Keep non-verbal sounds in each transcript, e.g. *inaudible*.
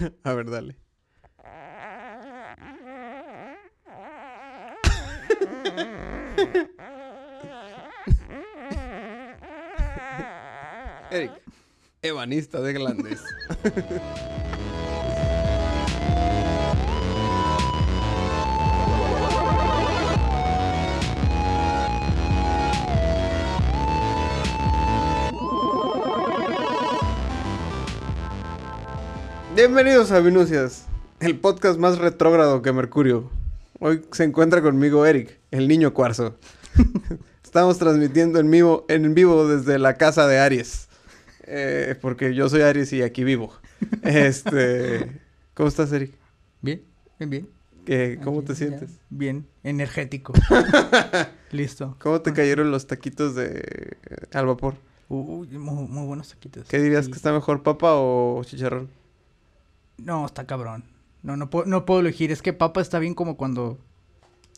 *laughs* A ver, dale. *laughs* Eric, ebanista de glandes. *laughs* Bienvenidos a Vinucias, el podcast más retrógrado que Mercurio. Hoy se encuentra conmigo Eric, el niño cuarzo. *laughs* Estamos transmitiendo en vivo, en vivo desde la casa de Aries. Eh, porque yo soy Aries y aquí vivo. Este, ¿Cómo estás, Eric? Bien, bien, bien. ¿Qué- ¿Cómo Aquí, te ya, sientes? Bien, energético. *laughs* Listo. ¿Cómo te cayeron los taquitos de eh, al vapor? Uy, muy, muy buenos taquitos. ¿Qué dirías Sí. que está mejor, papa o chicharrón? No, está cabrón. No, no puedo, no puedo elegir. Es que papa está bien como cuando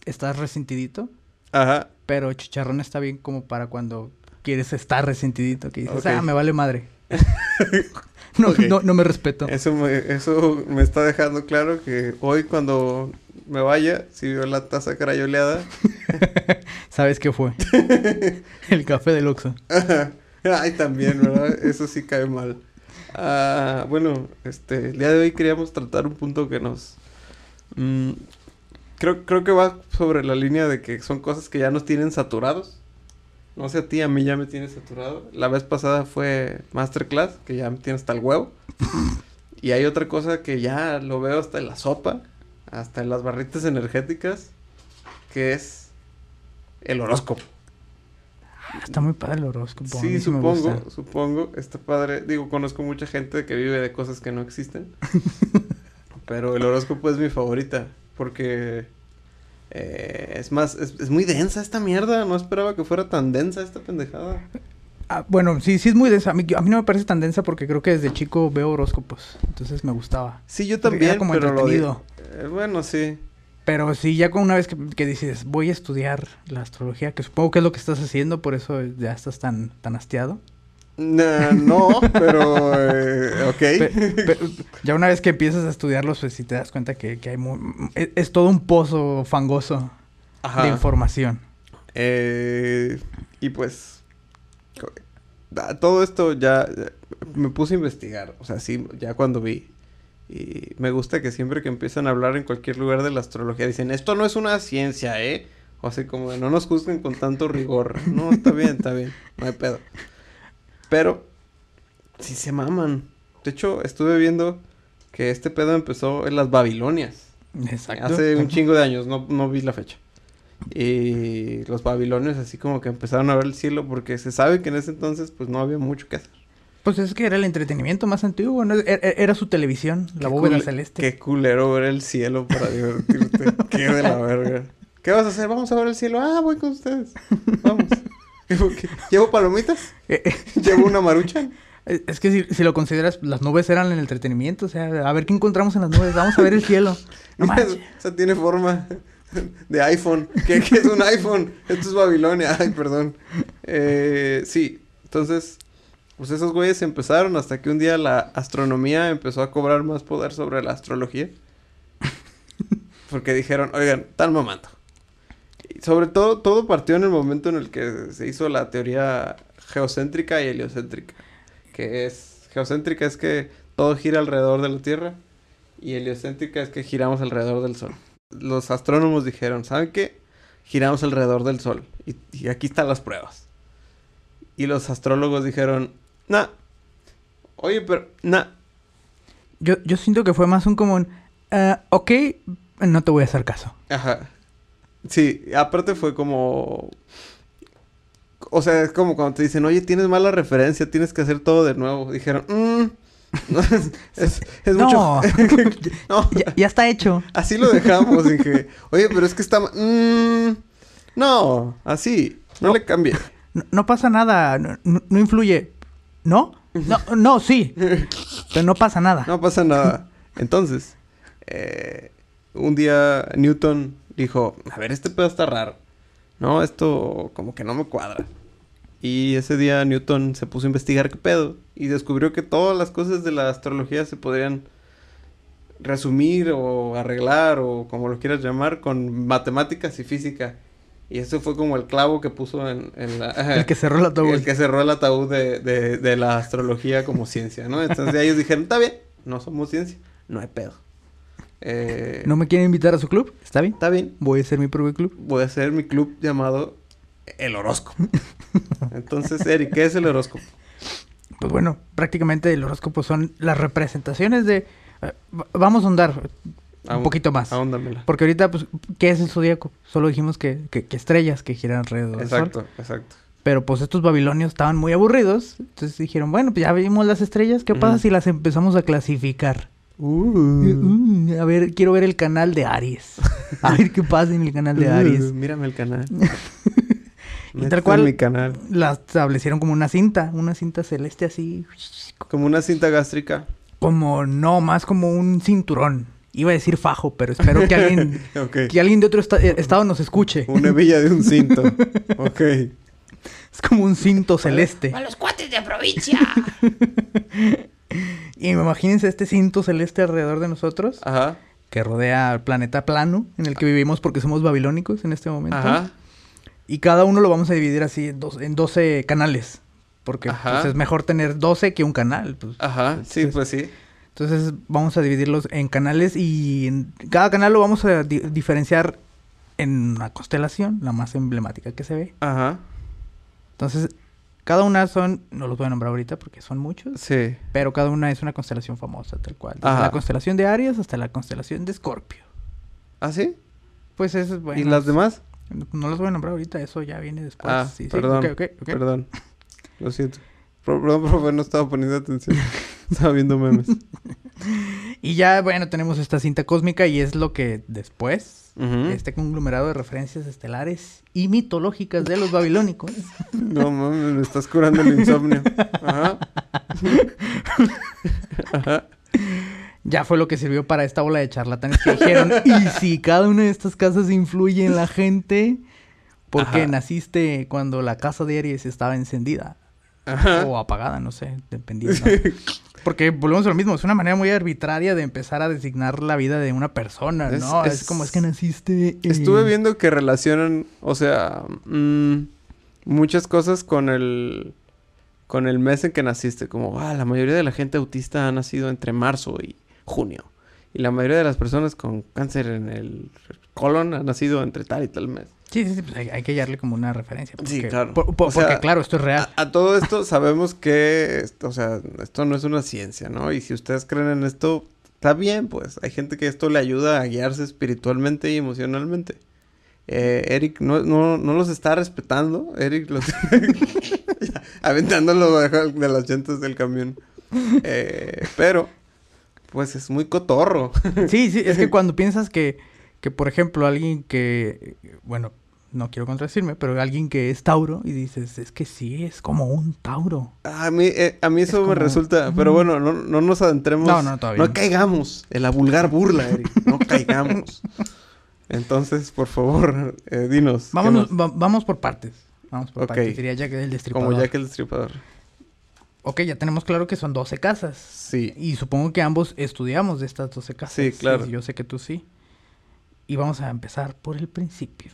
estás resentidito. Ajá. Pero chicharrón está bien como para cuando quieres estar resentidito. Que dices, ah, me vale madre. *laughs* no, no, no me respeto. Eso me, eso me está dejando claro que hoy cuando me vaya, si veo la taza crayoleada, *laughs* ¿Sabes qué fue? *laughs* El café del Oxxo. ay también, ¿verdad? Eso sí cae mal. Ah, bueno, este, el día de hoy queríamos tratar un punto que nos... mm, creo, creo que va sobre la línea de que son cosas que ya nos tienen saturados. No sé a ti, a mí ya me tiene saturado. La vez pasada fue Masterclass, que ya me tiene hasta el huevo. Y hay otra cosa que ya lo veo hasta en la sopa, hasta en las barritas energéticas, que es el horóscopo. Está muy padre el horóscopo. Sí, me supongo, supongo. Está padre. Digo, conozco mucha gente que vive de cosas que no existen. *laughs* pero el horóscopo es mi favorita. Porque eh, es más, es, es muy densa esta mierda. No esperaba que fuera tan densa esta pendejada. Ah, bueno, sí, sí es muy densa. A mí, a mí no me parece tan densa porque creo que desde chico veo horóscopos. Entonces me gustaba. Sí, yo Era también, como pero lo entretenido. eh, bueno, sí. Pero sí, ya con una vez que, que dices, voy a estudiar la astrología, que supongo que es lo que estás haciendo, por eso ya estás tan, tan hastiado. Nah, no, pero eh, ok. Pe- pe- ya una vez que empiezas a estudiarlos, pues sí te das cuenta que, que hay mu- es, es todo un pozo fangoso Ajá. de información. Eh, y pues todo esto ya me puse a investigar, o sea, sí, ya cuando vi. Y me gusta que siempre que empiezan a hablar en cualquier lugar de la astrología dicen, esto no es una ciencia, ¿eh? O así como, de, no nos juzguen con tanto rigor. No, está bien, está bien, no hay pedo. Pero, sí se maman. De hecho, estuve viendo que este pedo empezó en las Babilonias. Exacto. Hace un chingo de años, no, no vi la fecha. Y los babilonios así como que empezaron a ver el cielo porque se sabe que en ese entonces pues no había mucho que hacer. Pues es que era el entretenimiento más antiguo, ¿no? Era, era su televisión, la bóveda celeste. Qué culero ver el cielo para divertirte. *laughs* qué de la verga. ¿Qué vas a hacer? Vamos a ver el cielo. Ah, voy con ustedes. Vamos. *laughs* ¿Llevo palomitas? Eh, eh, ¿Llevo una maruchan? Es es que si, si lo consideras, las nubes eran el entretenimiento. O sea, a ver qué encontramos en las nubes. Vamos a ver el cielo. *laughs* No Mira, o sea, tiene forma de iPhone. ¿Qué, qué es un iPhone? Esto es Babilonia. Ay, perdón. Eh, sí, entonces, pues esos güeyes empezaron hasta que un día la astronomía empezó a cobrar más poder sobre la astrología. *laughs* Porque dijeron, oigan, están mamando. Y sobre todo, todo partió en el momento en el que se hizo la teoría geocéntrica y heliocéntrica. Que es, geocéntrica es que todo gira alrededor de la Tierra y heliocéntrica es que giramos alrededor del Sol. Los astrónomos dijeron, ¿saben qué? Giramos alrededor del Sol. Y, y aquí están las pruebas. Y los astrólogos dijeron, nah. Oye, pero, nah. Yo, yo siento que fue más un común. "Ah, ok, no te voy a hacer caso. Ajá. Sí, aparte fue como... O sea, es como cuando te dicen, oye, tienes mala referencia, tienes que hacer todo de nuevo. Dijeron, mmm. *laughs* es, es no, mucho... *laughs* no, ya, ya está hecho. así lo dejamos. Dije, oye, pero es que está... mm, no, así, no, No. le cambie. No, no pasa nada. No influye. ¿No? No, no, sí. Pero no pasa nada. No pasa nada. Entonces, eh, un día Newton dijo, a ver, este pedo está raro. No, esto como que no me cuadra. Y ese día Newton se puso a investigar qué pedo y descubrió que todas las cosas de la astrología se podrían resumir o arreglar o como lo quieras llamar con matemáticas y física. Y eso fue como el clavo que puso en, en la... *laughs* El que cerró el ataúd. El que cerró el ataúd de, de, de la astrología como ciencia, ¿no? Entonces ellos dijeron, está bien, no somos ciencia, no hay pedo. Eh, ¿No me quieren invitar a su club? ¿Está bien? Está bien, Voy a hacer mi propio club. voy a hacer mi club llamado El Horóscopo. Entonces, Eric, ¿qué es el horóscopo? Pues bueno, prácticamente el horóscopo son las representaciones de... eh, va- vamos a ahondar un poquito más. Ahóndamela. Porque ahorita, pues, ¿qué es el zodíaco? Solo dijimos que, que- que estrellas que giran alrededor del sol. Exacto, exacto. Pero pues estos babilonios estaban muy aburridos. Entonces dijeron, bueno, pues ya vimos las estrellas. ¿Qué pasa si las empezamos a clasificar? Uh, a ver, quiero ver el canal de Aries. A ver qué pasa en el canal de Aries. Uh, mírame el canal. *laughs* Y tal cual- mi canal. La establecieron como una cinta, una cinta celeste así. Como una cinta gástrica. Como, no, más como un cinturón. Iba a decir fajo, pero espero que alguien, *laughs* que alguien de otro esta- eh, estado nos escuche. Una hebilla de un cinto. *laughs* ok. Es como un cinto celeste. A los cuates de provincia. Y *laughs* imagínense este cinto celeste alrededor de nosotros. Ajá. que rodea el planeta plano en el que vivimos porque somos babilónicos en este momento. Ajá. Y cada uno lo vamos a dividir así en, dos, en 12 canales. Porque pues, es mejor tener 12 que un canal. pues. Ajá. Sí, pues sí. Entonces vamos a dividirlos en canales y en cada canal lo vamos a di- diferenciar en una constelación, la más emblemática que se ve. Ajá. Entonces, cada una son, no los voy a nombrar ahorita porque son muchos, Sí. pero cada una es una constelación famosa, tal cual. Desde Ajá. la constelación de Aries hasta la constelación de Escorpio. ¿Ah, sí? Pues es bueno. ¿Y las demás? No los voy a nombrar ahorita, eso ya viene después. ah, Sí, sí, perdón. ok, ok, ok. Perdón. Lo siento. Perdón, profe, no estaba poniendo atención. *laughs* estaba viendo memes. *laughs* Y ya, bueno, tenemos esta cinta cósmica y es lo que después, este conglomerado de referencias estelares y mitológicas de los babilónicos, *laughs* No mames, me estás curando el insomnio. Ajá. *laughs* Ajá. ya fue lo que sirvió para esta ola de charlatanes que dijeron, y si cada una de estas casas influye en la gente, porque Ajá. naciste cuando la casa de Aries estaba encendida Ajá. o apagada, no sé, dependiendo. *laughs* Porque volvemos a lo mismo, es una manera muy arbitraria de empezar a designar la vida de una persona, ¿no? Es, es- como es que naciste... en- Estuve viendo que relacionan, o sea, mm, muchas cosas con el con el mes en que naciste, como ah, la mayoría de la gente autista ha nacido entre marzo y junio y la mayoría de las personas con cáncer en el colon han nacido entre tal y tal mes. Sí, sí, sí, pues hay, hay que hallarle como una referencia. Sí, claro. por- por- O sea, porque claro, esto es real. A, a todo esto sabemos que, esto, o sea, esto no es una ciencia, ¿no? Y si ustedes creen en esto, está bien, pues. Hay gente que esto le ayuda a guiarse espiritualmente y emocionalmente. Eh, Eric no, no, no los está respetando. Eric los... *laughs* Aventándolo de las llantas del camión. Eh, pero, pues es muy cotorro. Sí, sí, es que *laughs* cuando piensas que, que, por ejemplo, alguien que, bueno, no quiero contradecirme, pero alguien que es Tauro y dices, es que sí, es como un Tauro. A mí, eh, a mí eso me como- resulta, pero bueno, no, no nos adentremos. No, no, todavía No caigamos en la vulgar burla, Eric. No caigamos. Entonces, por favor, eh, dinos. ¿qué Vámonos, va- vamos por partes. Vamos por partes, diría Jack el Destripador. Como Jack el Destripador. Ok, ya tenemos claro que son 12 casas. Sí. Y supongo que ambos estudiamos de estas 12 casas. Sí, claro. yo sé que tú sí. Y vamos a empezar por el principio.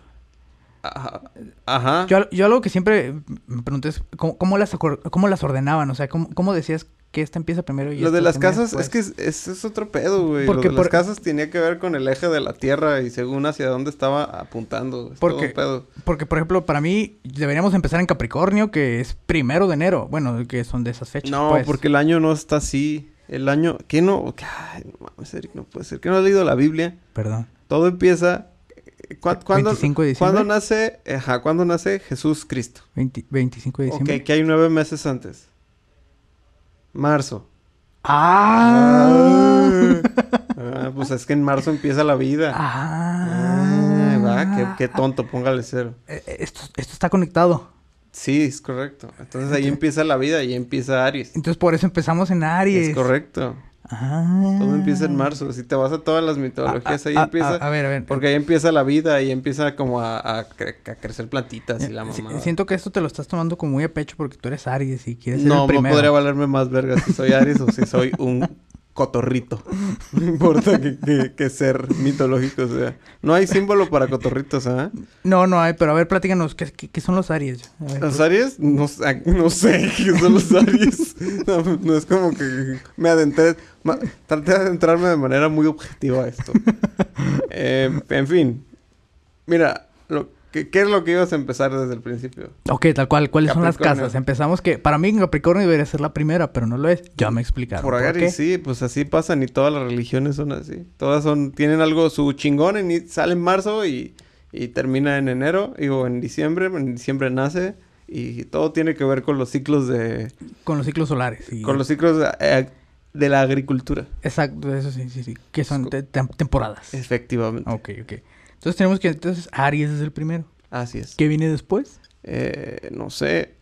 Ajá. Yo, yo algo que siempre me pregunté es cómo, cómo las, cómo las ordenaban, o sea, cómo, cómo decías que esta empieza primero y Lo de las casas, después? es que es, es- es otro pedo, güey. Lo Porque las casas tenía que ver con el eje de la Tierra y según hacia dónde estaba apuntando. Es Porque- todo pedo. Porque, por ejemplo, para mí deberíamos empezar en Capricornio, que es primero de enero. Bueno, que son de esas fechas. No, pues. porque el año no está así. El año... ¿Qué no? Ay, no mames, Eric, no puede ser. ¿Qué no has leído la Biblia? Perdón. Todo empieza... ¿cu- ¿Cuándo, 25 de diciembre. ¿Cuándo nace? Ajá, ¿cuándo nace Jesús Cristo? 20 25 de diciembre. Ok, que hay nueve meses antes. Marzo. ¡Ah! Ah, pues es que en marzo empieza la vida. ¡Ah! Ah, va, qué, qué tonto, póngale cero. Eh, eh, Esto, esto está conectado. Sí, es correcto. Entonces ahí empieza la vida y empieza Aries. Entonces por eso empezamos en Aries. Es correcto. Ah. Todo empieza en marzo. Si te vas a todas las mitologías, ahí Ah, ah, empieza. A, a ver, a ver. Porque ahí empieza la vida y empieza como a, a cre- a crecer plantitas y la mamá. siento que esto te lo estás tomando como muy a pecho porque tú eres Aries y quieres ser No, el no podría valerme más verga si soy Aries o si soy un *laughs* cotorrito. No importa que, que- que ser mitológico sea. No hay símbolo para cotorritos, ¿ah? No, no hay, pero a ver, platícanos, ¿qué, qué, qué son los Aries? Ver, ¿Los Aries? No, sé- no sé *laughs* qué son los Aries. No, no es como que me adentré. ma- traté de adentrarme de manera muy objetiva a esto. *laughs* Eh, en fin. Mira, ¿qué, ¿qué es lo que ibas a empezar desde el principio? Ok, tal cual, ¿cuáles son las casas? Empezamos que, para mí Capricornio debería ser la primera, pero no lo es. Ya me explicaron. Por ¿por qué? sí, pues así pasan y todas las religiones son así. Todas son, tienen algo, su chingón en, sale en marzo y, y termina en enero, digo, en diciembre, en diciembre nace y todo tiene que ver con los ciclos de, Con los ciclos solares. y- con los ciclos de, eh, de la agricultura, Exacto, eso sí, sí, sí. Que son te- tem- temporadas. efectivamente. Ok, ok. Entonces tenemos que, entonces Aries es el primero. Así es. ¿Qué viene después? Eh, no sé.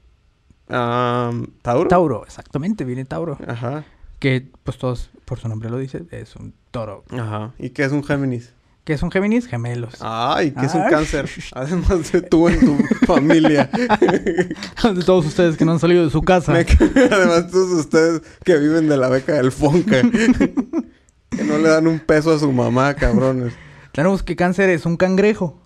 ¿Tauro? Tauro, exactamente, viene Tauro. Ajá, Que, pues todos, por su nombre lo dice, es un toro. ajá. ¿Y qué es un Géminis? ¿Qué es un Géminis? Gemelos. Ay, ¿qué es un Ay. cáncer? Además de tú en tu *laughs* familia. *laughs* de todos ustedes que no han salido de su casa. Me *laughs* Además, todos ustedes que viven de la beca del Fonca. que no le dan un peso a su mamá, cabrones. Tenemos que cáncer es un cangrejo.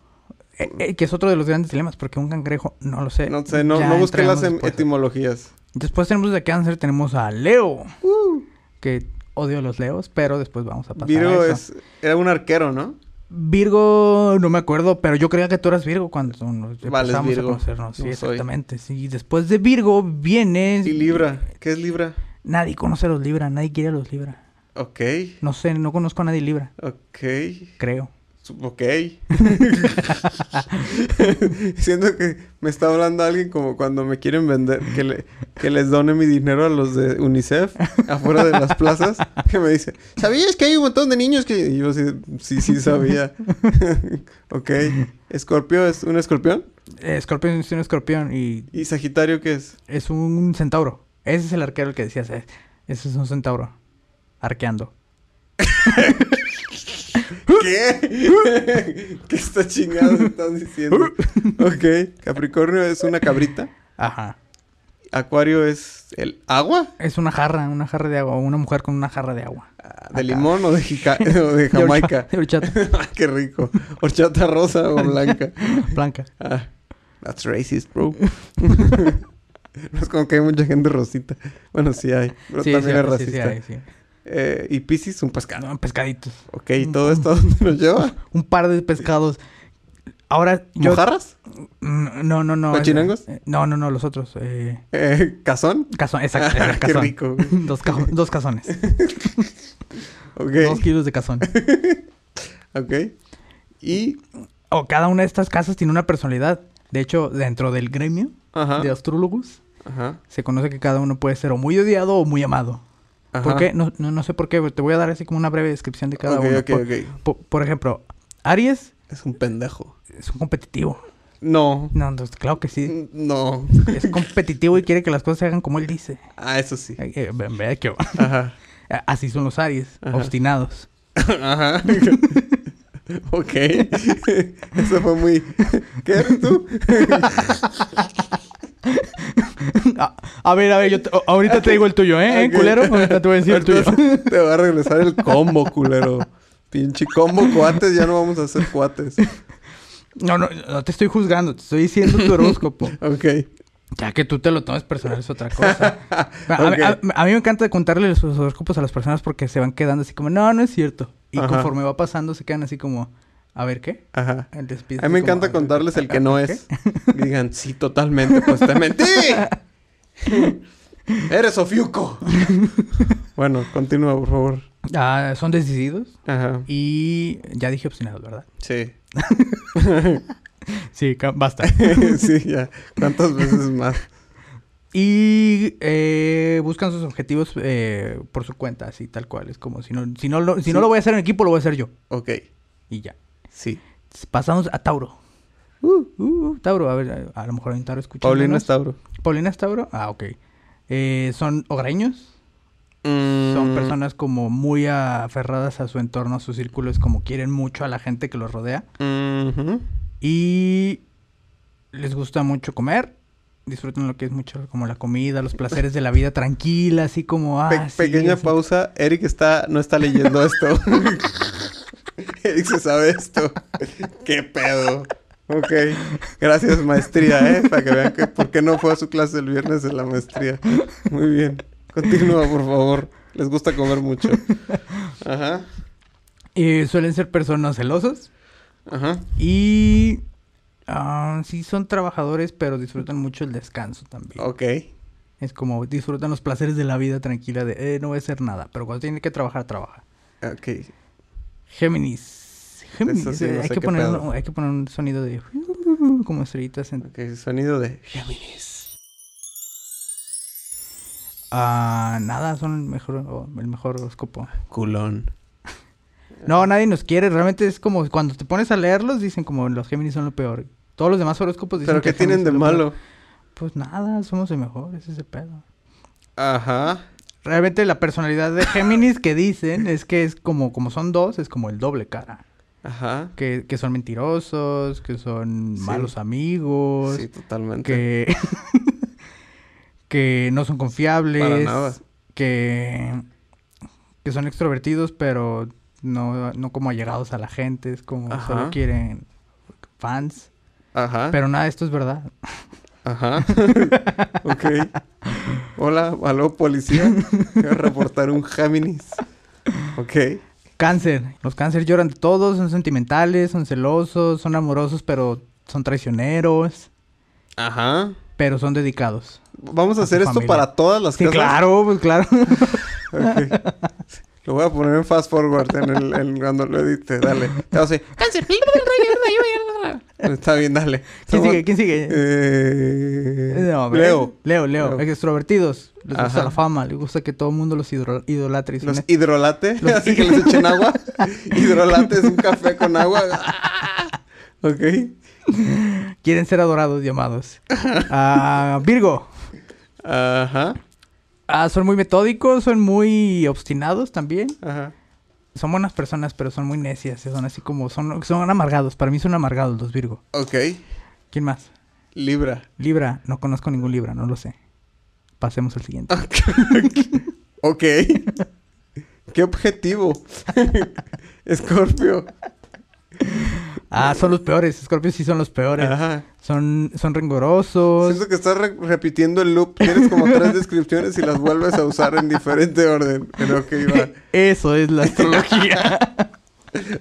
Eh, eh, que es otro de los grandes dilemas, porque un cangrejo, no lo sé. No sé, no, busqué las después. etimologías. Después tenemos de cáncer, tenemos a Leo. Uh. Que odio a los leos, pero después vamos a pasar Virgo a eso. es, era un arquero, ¿no? Virgo, no me acuerdo, pero yo creía que tú eras Virgo cuando nos Vale, empezamos Virgo. a conocernos. Sí, No soy. exactamente. Sí, después de Virgo viene... Y Libra. ¿Qué es Libra? Nadie conoce a los Libra, nadie quiere a los Libra. Ok, No sé, no conozco a nadie Libra, ok. creo. Ok. *laughs* Siento que me está hablando alguien como cuando me quieren vender, que, le, que les done mi dinero a los de UNICEF afuera de las plazas, que me dice, ¿sabías que hay un montón de niños que...? Y yo sí, sí, sí sabía. *laughs* ok. ¿Escorpio es un escorpión? Escorpión es un escorpión y ¿Y Sagitario qué es? es un centauro. Ese es el arquero el que decías. eh, Ese es un centauro. Arqueando. *laughs* ¿Qué? *laughs* ¿Qué está chingado están diciendo? *laughs* Ok. Capricornio es una cabrita. Ajá. Acuario es el agua. Es una jarra, una jarra de agua. Una mujer con una jarra de agua. Ah, ¿De limón o de, jica- *laughs* o de Jamaica? De horchata. Ah, Qué rico. Horchata rosa o blanca. Blanca. Ah, that's racist, bro. no es como que hay mucha gente rosita. Bueno, sí hay. Pero Sí, también sí, es sí, racista. sí, hay, sí. Eh, y Pisces, un pescado. No, pescaditos. Ok, ¿y todo esto a dónde nos lleva? *laughs* Un par de pescados. Ahora yo... ¿Mojarras? No, no, no. ¿Cochinangos? eh, No, no, no, los otros. Eh... Eh, ¿Cazón? Cazón, exacto. Ah, qué cazón. rico. *laughs* dos, cajo- dos cazones. *laughs* Dos kilos de cazón. ok. Y... O cada una de estas casas tiene una personalidad. De hecho, dentro del gremio Ajá. de astrólogos, Ajá. se conoce que cada uno puede ser o muy odiado o muy amado. Ajá. ¿Por qué? No, no, no sé por qué. Te voy a dar así como una breve descripción de cada uno. ok, por, ok. po- por ejemplo, Aries Es un pendejo. es un competitivo. No. No, no, claro que sí. No. Es competitivo y quiere que las cosas se hagan como él dice. Ah, eso sí. Eh, eh, que- Ajá. *laughs* Así son los Aries, Ajá. obstinados. Ajá. *laughs* ok. *laughs* Eso fue muy... ¿Qué eres tú? *laughs* a, a ver, a ver, yo te- ahorita te digo el tuyo, ¿eh? ¿Eh, culero? Ahorita te voy a decir el tuyo. *laughs* Te va a regresar el combo, culero. Pinche combo cuates, ya no vamos a hacer cuates. No, no, no te estoy juzgando, te estoy diciendo tu horóscopo. *laughs* Ok. Ya que tú te lo tomes personal es otra cosa. A, a- a mí me encanta contarle los horóscopos a las personas porque se van quedando así como, no, no es cierto. Y Ajá. conforme va pasando se quedan así como, a ver, ¿qué? Ajá. A mí me encanta "A ver, contarles el que no ¿qué?". es. Digan, sí, totalmente, pues te mentí. *laughs* Eres Ofiuco. bueno, continúa, por favor. Ah, son decididos Ajá. y ya dije obstinados, ¿verdad? Sí. *laughs* Sí, basta. *laughs* sí, ya. ¿Cuántas veces más? Y eh, buscan sus objetivos eh, por su cuenta, así tal cual. Es como si no, si no, lo, si Sí. no lo voy a hacer en equipo, lo voy a hacer yo. Ok. Y ya. Sí. Pasamos a Tauro. Uh, uh, Tauro, a ver, a, a lo mejor hay un Tauro escuchando. Paulina es Tauro. Paulina es Tauro. Ah, ok. Eh, son hogareños. Mm, Son personas como muy aferradas a su entorno, a sus círculos, como quieren mucho a la gente que los rodea. Y les gusta mucho comer disfrutan lo que es mucho como la comida, los placeres de la vida tranquila, así como... Ah, Pe- sí, pequeña pausa. Eric está, no está leyendo esto. *laughs* *laughs* Eric se sabe esto. *laughs* ¿Qué pedo? Ok. Gracias, maestría, ¿eh? Para que vean que por qué no fue a su clase el viernes de la maestría. Muy bien. Continúa, por favor. Les gusta comer mucho. *laughs* Ajá. Y suelen ser personas celosas Ajá. y... ah, sí, son trabajadores, pero disfrutan mucho el descanso también. Ok. Es como disfrutan los placeres de la vida tranquila de, eh, no voy a hacer nada, pero cuando tiene que trabajar, trabaja. Ok. Géminis. Géminis. Sí, eh, no hay, que poner, un- hay que poner un sonido de... *laughs* Como estrellitas en... Ok. Sonido de Géminis. Ah, nada, son el mejor, el mejor horóscopo. Culón. No, nadie nos quiere. Realmente es como cuando te pones a leerlos, dicen como los Géminis son lo peor. Todos los demás horóscopos dicen ¿Pero qué que tienen de malo? Pues nada, somos el mejor, ese es el pedo. Ajá. Realmente la personalidad de Géminis que dicen es que es como, como son dos, es como el doble cara. Ajá. Que, que son mentirosos, que son Sí. malos amigos, Sí, totalmente. que, *laughs* que no son confiables, Para nada. que, que son extrovertidos, pero no, no como allegados a la gente, es como Ajá. solo quieren fans. Ajá. Pero nada, esto es verdad. Ajá. *laughs* ok. Hola, aló, policía. Quiero reportar un Géminis. Ok. Cáncer. Los cáncer lloran de todos, son sentimentales, son celosos, son amorosos, pero son traicioneros, Ajá. pero son dedicados. Vamos a A hacer esto familia. para todas las Sí, casas. claro, pues claro. Lo voy a poner en fast forward en el, en cuando lo edite. Dale. Así. Cáncer. *laughs* Está bien, dale. ¿Quién sigue? ¿Quién sigue? Eh... Leo. Leo, Leo. Leo. Extrovertidos. Les gusta la fama, les gusta que todo el mundo los idolatre. Los hidrolate. *laughs* Los *laughs* Así que les echen agua. hidrolate es un café con agua. ok. Quieren ser adorados y amados. Ah, Virgo. Ajá. Ah, son muy metódicos, son muy obstinados también. Ajá. Son buenas personas, pero son muy necias. Son así como... Son, son amargados. Para mí son amargados los Virgo. Ok. ¿Quién más? Libra. Libra. No conozco ningún Libra, no lo sé. Pasemos al siguiente. ok. *laughs* ¿Qué objetivo? *laughs* Escorpio. Ah, son los peores. Scorpios sí son los peores. Ajá. Son, son rengorosos. Siento que estás re- repitiendo el loop. Tienes como tres *laughs* descripciones y las vuelves a usar en diferente orden. Pero ok, va. Eso es la astrología. *laughs*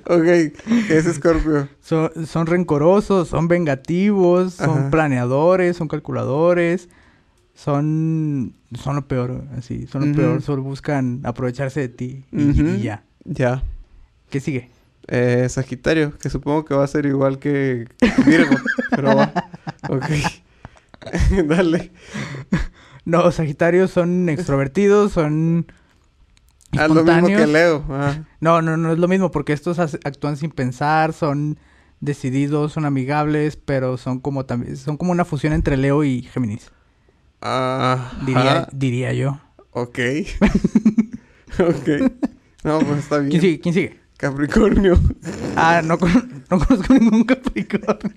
Ok. ¿Qué es Escorpio? son, son rencorosos, son vengativos, son Ajá. planeadores, son calculadores. Son, son lo peor, así. Son lo peor. Solo buscan aprovecharse de ti. Y, y ya. Ya. ¿Qué sigue? Eh, Sagitario, que supongo que va a ser igual que Virgo. pero va. *laughs* Ok. *laughs* Dale. No, Sagitarios son extrovertidos, son Ah, lo mismo que. Leo. Ah, No, no, no es lo mismo porque estos actúan sin pensar, son decididos, son amigables, pero son como también son como una fusión entre Leo y Géminis, ah, diría, diría yo. Ok. *laughs* ok. No, pues está bien. ¿Quién sigue? ¿Quién sigue? Capricornio. Ah, no, con- no conozco ningún Capricornio.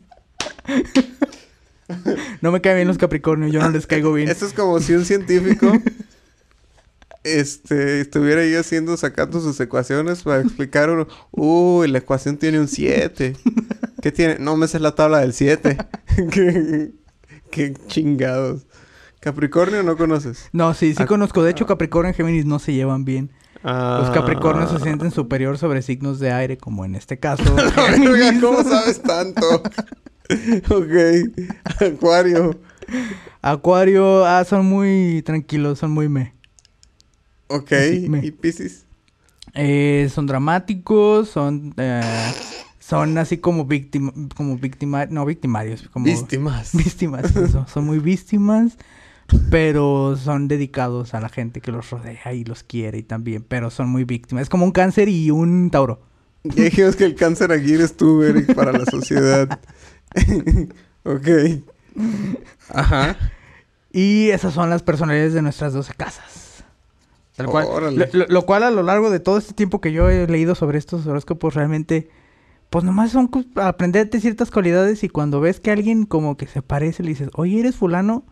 no me caen bien los Capricornios, yo no les caigo bien. Esto es como si un científico este estuviera ahí haciendo, sacando sus ecuaciones para explicar uno. Uy, la ecuación tiene un 7. ¿Qué tiene? No me sé la tabla del 7. *laughs* ¿Qué, qué chingados. Capricornio no conoces. No, sí, sí Ah, conozco. De hecho, Capricornio y Géminis no se llevan bien. Los Ah. Capricornios se sienten superior sobre signos de aire, como en este caso. *laughs* Verga. ¿Cómo sabes tanto? *laughs* ok. Acuario. Acuario, ah, son muy tranquilos, son muy me. Ok. Sí, me- ¿Y Pisces? Eh, son dramáticos, son eh, son así como víctima, como víctima, no victimarios, como Víctimas. *laughs* víctimas, son, son muy víctimas, pero son dedicados a la gente que los rodea y los quiere y también, pero son muy víctimas. Es como un cáncer y un tauro. Ya dijimos que el cáncer aquí eres tú, Eric, para la sociedad. *laughs* ok. Ajá. Y esas son las personalidades de nuestras 12 casas. Tal cual. Órale. Lo, lo- cual a lo largo de todo este tiempo que yo he leído sobre estos horóscopos realmente, pues nomás son aprenderte ciertas cualidades y cuando ves que alguien como que se parece le dices, oye, eres fulano,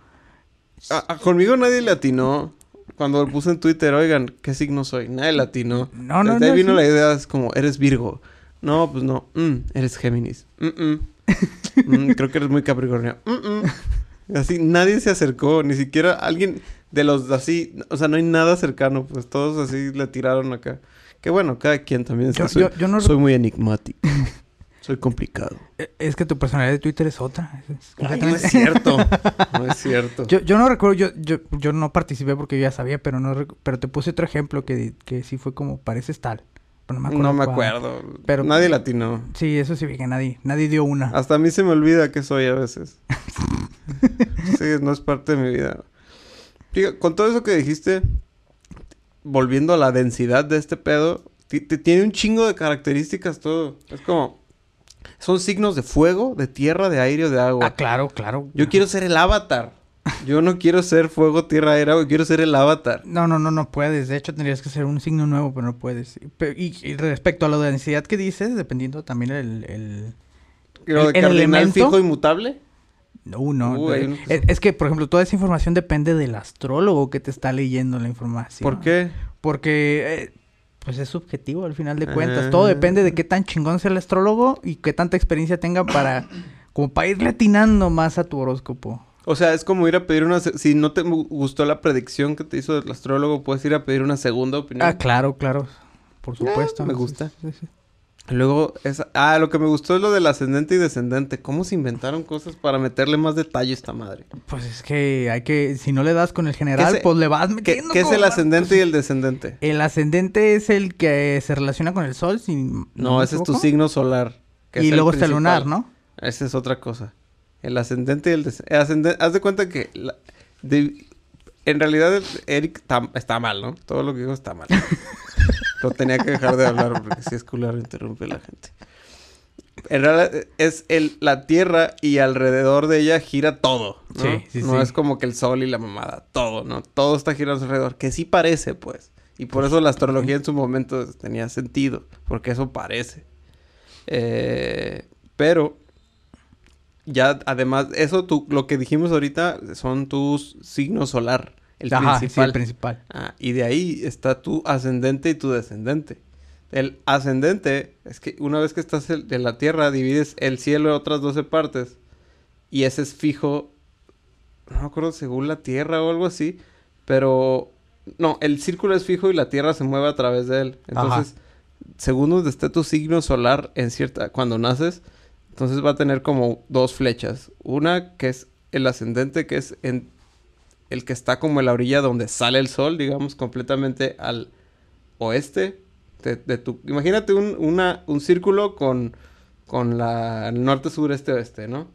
a- a- conmigo nadie le atinó. Cuando lo puse en Twitter, oigan, ¿qué signo soy? Nadie le atinó. No, no, Desde ahí no, vino sí. la idea, es como, eres Virgo. No, pues no. Mm, eres Géminis. Mm, mm. *laughs* Creo que eres muy Capricornio. Así, nadie se acercó, ni siquiera alguien de los así, o sea, no hay nada cercano, pues todos así le tiraron acá. Que bueno, cada quien también. Yo- soy, yo- yo no- soy muy enigmático. *laughs* soy complicado. Eh, Es que tu personalidad de Twitter es otra. es- es Ay, no es cierto. *laughs* No es cierto. Yo, yo no recuerdo, yo, yo, yo no participé porque yo ya sabía, pero no pero te puse otro ejemplo que, que sí fue como pareces tal. Pero no me acuerdo. no me cuál. acuerdo. Pero- Nadie latinó. Sí, eso sí vi que nadie, nadie dio una. Hasta a mí se me olvida que soy a veces. *laughs* sí, no es parte de mi vida. Diga, con todo eso que dijiste, volviendo a la densidad de este pedo, ti- ti- tiene un chingo de características todo. Es como, son signos de fuego, de tierra, de aire o de agua. Ah, claro, claro. Yo quiero ser el avatar. Yo no quiero ser fuego, tierra, aire, agua. Quiero ser el avatar. No, no, no, no puedes. De hecho, tendrías que ser un signo nuevo, pero no puedes. Y, pe- y- y respecto a la densidad que dices, dependiendo también el... el... ¿El- elemento? fijo inmutable. No, no. Uh, es, son- es que, por ejemplo, toda esa información depende del astrólogo que te está leyendo la información. ¿Por qué? Porque, eh, pues es subjetivo al final de Ah. cuentas. Todo depende de qué tan chingón sea el astrólogo y qué tanta experiencia tenga para... Como para irle atinando más a tu horóscopo. O sea, es como ir a pedir una... Si no te gustó la predicción que te hizo el astrólogo, puedes ir a pedir una segunda opinión. Ah, claro, claro. Por supuesto. Ah, me Sí, gusta. sí, sí. Luego, esa... ah, lo que me gustó es lo del ascendente y descendente. ¿Cómo se inventaron cosas para meterle más detalle a esta madre? Pues es que hay que... Si no le das con el general, se- pues le vas ¿Qué, metiendo... qué es el ascendente y el descendente? El ascendente es el que se relaciona con el sol, si No, ese es tu signo solar. que Y luego está el lunar. ¿no? Esa es otra cosa. El ascendente y el descendente. Haz de cuenta que... la- de- En realidad, Eric está, está mal, ¿no? Todo lo que digo está mal. *laughs* Lo tenía que dejar de hablar porque si es culero interrumpe a la gente. En realidad es el, la Tierra y alrededor de ella gira todo, ¿no? Sí, sí, no sí. es como que el Sol y la mamada, todo, ¿no? Todo está girando alrededor, que sí parece, pues. Y por eso la astrología en su momento tenía sentido, porque eso parece. Eh, pero ya además, eso tú, lo que dijimos ahorita son tus signos solar, el Ajá, sí, principal. el principal. Ah, y de ahí está tu ascendente y tu descendente. El ascendente es que una vez que estás en en la tierra, divides el cielo en otras 12 partes. Y ese es fijo, no me acuerdo según la tierra o algo así. Pero no, el círculo es fijo y la tierra se mueve a través de él. Entonces, según donde esté tu signo solar en cierta, cuando naces, entonces va a tener como dos flechas. Una que es el ascendente, que es en el que está como en la orilla donde sale el sol, digamos, completamente al oeste de, de tu... Imagínate un, una, un círculo con, con la el norte, sur, este, oeste, ¿no?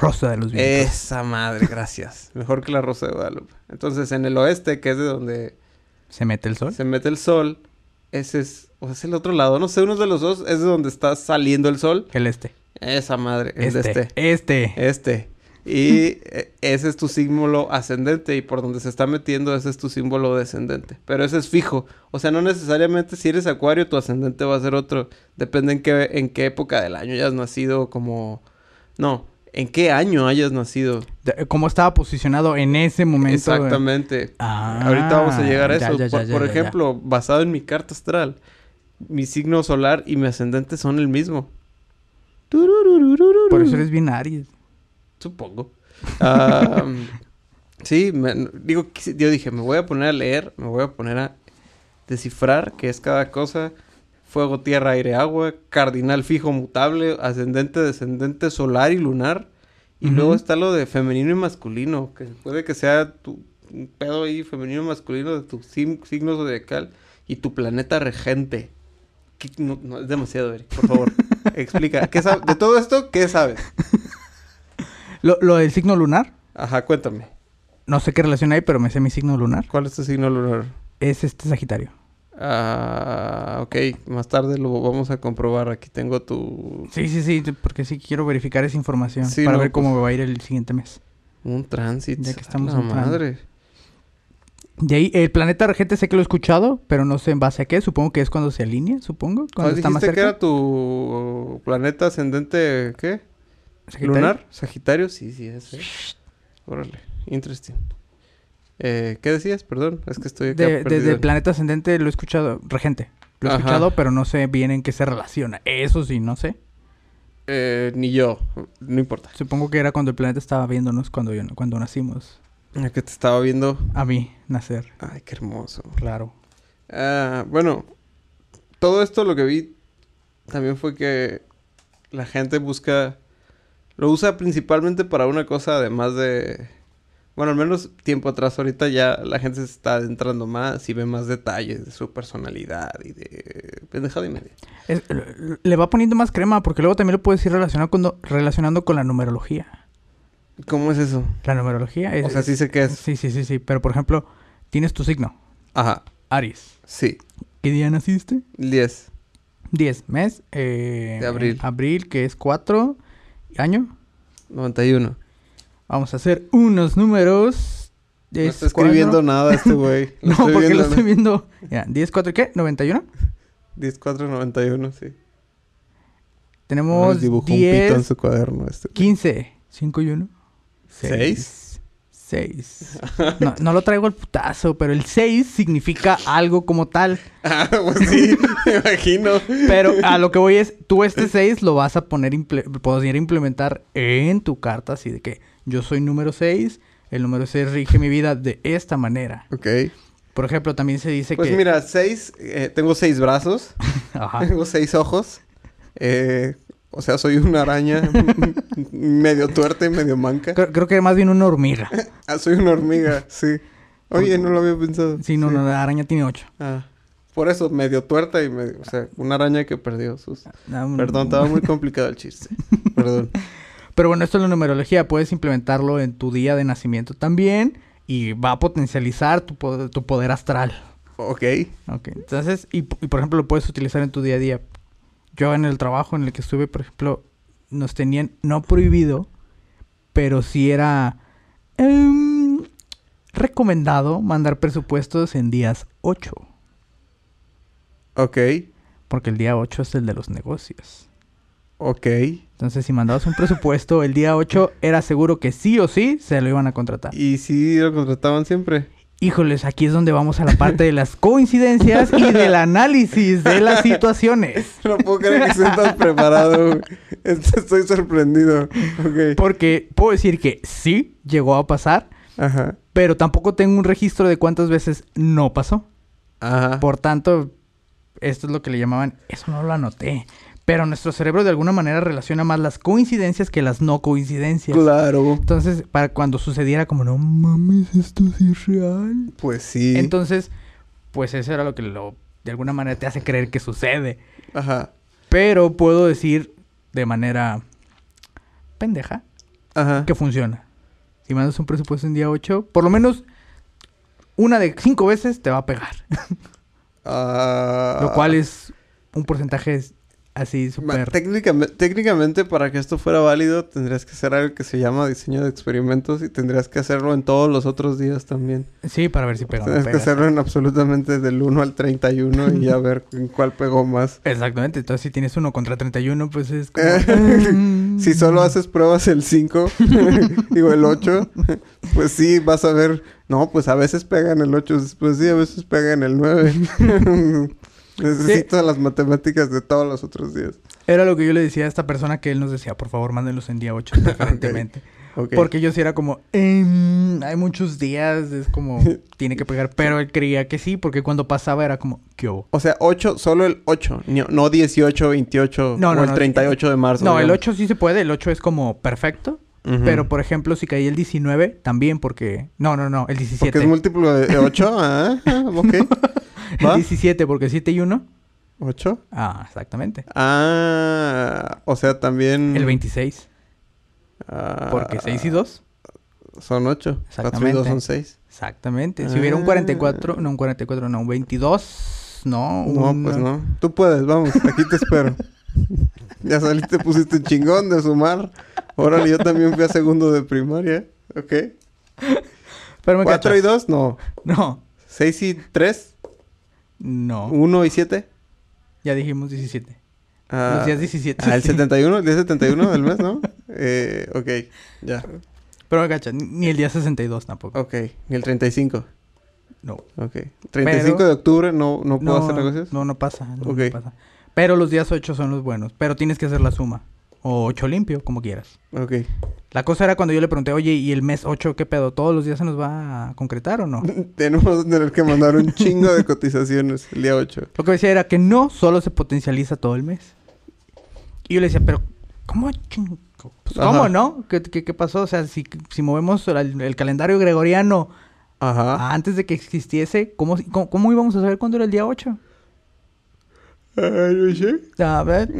Rosa de los vientos. Esa madre, gracias. *laughs* Mejor que la Rosa de Guadalupe. Entonces, en el oeste, que es de donde ¿Se mete el sol? se mete el sol, ese es... O sea, es el otro lado. No sé, uno de los dos es de donde está saliendo el sol. El este. Esa madre, es Este. este. Este. Este. Y eh, ese es tu símbolo ascendente y por donde se está metiendo ese es tu símbolo descendente. Pero ese es fijo. O sea, no necesariamente si eres acuario tu ascendente va a ser otro. Depende en qué, en qué época del año hayas nacido como... No, en qué año hayas nacido. ¿Cómo estaba posicionado en ese momento? Exactamente. Ah, Ahorita vamos a llegar a eso. ya, ya, por ya, ejemplo, basado en mi carta astral, mi signo solar y mi ascendente son el mismo. Por eso eres bien Aries. Supongo. *laughs* Ah, sí, me- digo, yo dije, me voy a poner a leer, me voy a poner a descifrar qué es cada cosa. Fuego, tierra, aire, agua, cardinal fijo, mutable, ascendente, descendente, solar y lunar. Y luego está lo de femenino y masculino, que puede que sea tu un pedo ahí femenino y masculino de tu signo zodiacal y tu planeta regente. ¿Qué- No, no, es demasiado, Eric, por favor. *laughs* Explica. ¿qué de todo esto, ¿qué sabes? Lo, lo del signo lunar, Ajá, cuéntame. no sé qué relación hay, pero me sé mi signo lunar. ¿Cuál es tu signo lunar? Es este Sagitario. Ah, ok. Más tarde lo vamos a comprobar. Aquí tengo tu... Sí, sí, sí, porque sí quiero verificar esa información Sí, para no, ver cómo pues- me va a ir el siguiente mes. Un tránsito. Ya que estamos La entrando. madre. De ahí, el planeta regente sé que lo he escuchado, pero no sé en base a qué. Supongo que es cuando se alinea, supongo. Cuando ¿Cuál está más dijiste cerca. que era tu planeta ascendente, qué? Sagitario. ¿Lunar? ¿Sagitario? Sí, sí, ese. órale, interesting. Eh, ¿Qué decías? Perdón, es que estoy acá De, de- perdido. de Planeta Ascendente lo he escuchado, Regente. Lo he Ajá. escuchado, pero no sé bien en qué se relaciona. Eso sí, no sé. Eh, ni yo, no importa. Supongo que era cuando el planeta estaba viéndonos cuando, yo- cuando nacimos. Ya que te estaba viendo. A mí, nacer. Ay, qué hermoso. Claro. Ah, bueno, todo esto lo que vi también fue que la gente busca, lo usa principalmente para una cosa además de, bueno, al menos tiempo atrás, ahorita ya la gente se está adentrando más y ve más detalles de su personalidad y de pendejada y media. Es- le va poniendo más crema porque luego también lo puedes ir relacionando con, relacionando con la numerología. ¿Cómo es eso? La numerología es... O sea, sí sé qué es. Sí, sí, sí, sí. Pero, por ejemplo, tienes tu signo. Ajá, Aries. sí, ¿Qué día naciste? 10. 10. Mes. eh, De abril. Abril, que es 4. ¿Año? 91. Vamos a hacer unos números. No Es está escribiendo cuatro. nada este güey. *laughs* No, estoy porque lo estoy viendo. Ya, 10, 4, ¿qué? ¿91? 10, 4, 91, sí. Tenemos dibujó un pito en 10, su cuaderno este. 15, 5 y 1. ¿Seis? 6. No, no lo traigo al putazo, pero el 6 significa algo como tal. Ah, pues sí, *laughs* me imagino. Pero a lo que voy es, tú este 6 lo vas a poner, poder implementar en tu carta, así de que yo soy número 6, el número 6 rige mi vida de esta manera. Ok. Por ejemplo, también se dice Pues que... mira, seis, eh, tengo seis brazos, *laughs* Ajá. *laughs* tengo seis ojos. eh, o sea, soy una araña *laughs* medio tuerta y medio manca. Creo, creo que más bien una hormiga. *laughs* Ah, soy una hormiga, sí. Oye, no lo había pensado. Sí, no, no, la araña tiene 8. Ah, por eso, medio tuerta y medio... O sea, una araña que perdió sus... Mm. Perdón, estaba muy complicado el chiste. *laughs* Perdón. Pero bueno, esto es la numerología. Puedes implementarlo en tu día de nacimiento también. Y va a potencializar tu poder, tu poder astral. Ok. Ok, entonces, y, y por ejemplo, lo puedes utilizar en tu día a día. Yo en el trabajo en el que estuve, por ejemplo, nos tenían, no prohibido, pero sí era em, recomendado mandar presupuestos en días 8. Ok. Porque el día 8 es el de los negocios. Ok. Entonces, si mandabas un presupuesto el día 8, era seguro que sí o sí se lo iban a contratar. ¿Y si lo contrataban siempre? Híjoles, aquí es donde vamos a la parte de las coincidencias y del análisis de las situaciones. *laughs* No puedo creer que estés tan preparado. Estoy sorprendido. Ok. Porque puedo decir que sí llegó a pasar, Ajá. pero tampoco tengo un registro de cuántas veces no pasó. Ajá. Por tanto, esto es lo que le llamaban, eso no lo anoté. Pero nuestro cerebro de alguna manera relaciona más las coincidencias que las no coincidencias. Claro. Entonces, para cuando sucediera como, no mames, esto sí es real. Pues sí. Entonces, pues eso era lo que lo, de alguna manera te hace creer que sucede. Ajá. Pero puedo decir de manera pendeja Ajá. que funciona. Si mandas un presupuesto en día 8, por lo menos una de cinco veces te va a pegar. *laughs* Ah. Lo cual es un porcentaje así súper... técnicamente, técnicamente, para que esto fuera válido, tendrías que hacer algo que se llama diseño de experimentos y tendrías que hacerlo en todos los otros días también. Sí, para ver si no Tienes que hacerlo en absolutamente del 1 al 31 y ya ver en cuál pegó más. *laughs* Exactamente. Entonces, si tienes uno contra 31, pues es como... *laughs* Si solo haces pruebas el 5, *laughs* digo el 8, pues sí, vas a ver, no, pues a veces pega en el 8, pues sí, a veces pega en el 9. Necesito las matemáticas de todos los otros días. Era lo que yo le decía a esta persona que él nos decía, por favor, mándenlos en día 8 *laughs* preferentemente. Ok. Porque yo sí era como, "Em, hay muchos días, es como, *laughs* tiene que pegar. Pero él creía que sí, porque cuando pasaba era como, ¿qué hubo? O sea, 8, solo el 8, ni- no 18, 28 No, o no, el no, 38 de marzo. No, el digamos. 8 sí se puede, el 8 es como perfecto. Ujú. Pero, por ejemplo, si caía el 19, también porque... No, no, no, el 17. Porque es múltiplo de 8, *laughs* ah, ah, ok. ¿Va? *laughs* 17, porque 7 y 1. ¿8? Ah, exactamente. Ah, o sea, también... El 26, ah, porque 6 y 2. Son 8. 4 y 2 Exactamente. son 6. Exactamente. Si hubiera un 44, Ah. no un 44, no, un 22, no. No, un- pues no. Tú puedes, vamos, aquí te espero. *laughs* ya saliste, pusiste chingón de sumar. Órale, yo también fui a segundo de primaria. ¿Ok? Pero me 4 y cachas. 2, no. No, 6 y 3, no. 1 y 7. Ya dijimos 17. Ah, Los días 17. ah, el sí. 71, el día 71 del mes, ¿no? *laughs* eh, ok, ya. Pero gacha, ni- el día 62 tampoco. Ok, ni el 35. No. Ok. 35 de octubre no, no puedo hacer negocios. No, no pasa. no, no Ok. pasa. Pero los días 8 son los buenos. Pero tienes que hacer la suma. O 8 limpio, como quieras. Ok. La cosa era cuando yo le pregunté, oye, ¿y el mes 8 qué pedo? ¿Todos los días se nos va a concretar o no? *laughs* Tenemos que tener que mandar un chingo de cotizaciones el día 8. Lo que decía era que no solo se potencializa todo el mes. Y yo le decía, pero ¿cómo ching- pues, ¿Cómo no? ¿Qué, qué, qué pasó? O sea, si, si movemos el, el calendario gregoriano Ajá. antes de que existiese, ¿cómo, cómo, cómo íbamos a saber cuándo era el día 8? Ay, no sé. A ver,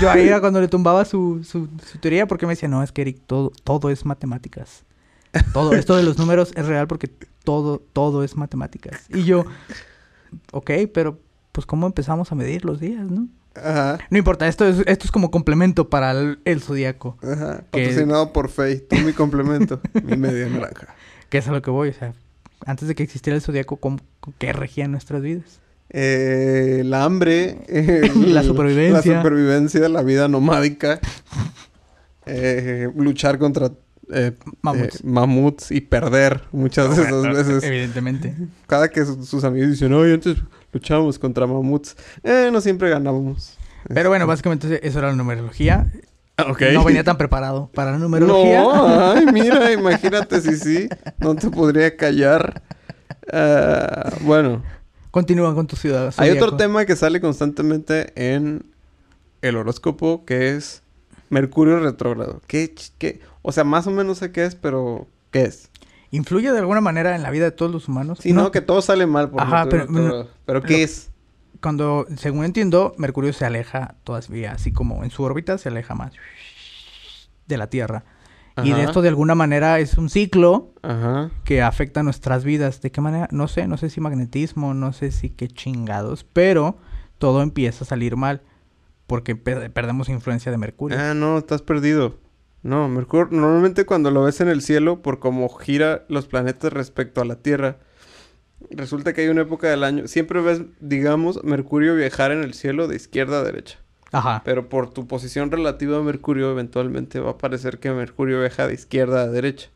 yo ahí era *laughs* cuando le tumbaba su, su, su teoría porque me decía, no, es que Eric, todo, todo es matemáticas. Todo esto de los números es real porque todo, todo es matemáticas. Y yo, ok, pero pues ¿cómo empezamos a medir los días, no? Ajá. No importa, esto es, esto es como complemento para el, el zodiaco. Ajá. Que- Patrocinado por Faye. Tú mi complemento. mi media naranja. *laughs* Que es a lo que voy, o sea, antes de que existiera el zodiaco, ¿cómo, ¿qué regía nuestras vidas? Eh, *laughs* el hambre. La supervivencia. La supervivencia, la vida nomádica. eh, luchar contra eh, Mamuts. eh, mamuts y perder muchas de esas *laughs* veces. Evidentemente. Cada que sus, sus amigos dicen, oye, antes luchábamos contra mamuts. Eh, no siempre ganábamos. Pero bueno, básicamente eso era la numerología. Ok. No venía tan preparado para la *laughs* numerología. No, ay, mira, imagínate si sí. No te podría callar. Ah, bueno, Continúa con tu ciudad. hay otro tema que sale constantemente en el horóscopo que es Mercurio retrógrado. ¿Qué, qué? O sea, más o menos sé qué es, pero ¿qué es? ¿Influye de alguna manera en la vida de todos los humanos? Sí, no, que todo sale mal por Ajá, Mercurio pero- retrógrado. Pero ¿qué lo- es? Cuando, según entiendo, Mercurio se aleja todavía, así como en su órbita, se aleja más de la Tierra. Y de esto, de alguna manera, es un ciclo Ajá. que afecta nuestras vidas. ¿De qué manera? No sé, no sé si magnetismo, no sé si qué chingados, pero todo empieza a salir mal porque per- perdemos influencia de Mercurio. Ah, no, estás perdido. No, Mercurio, normalmente cuando lo ves en el cielo, por cómo gira los planetas respecto a la Tierra, resulta que hay una época del año, siempre ves, digamos, Mercurio viajar en el cielo de izquierda a derecha. Ajá. Pero por tu posición relativa a Mercurio, eventualmente va a parecer que Mercurio viaja de izquierda a derecha.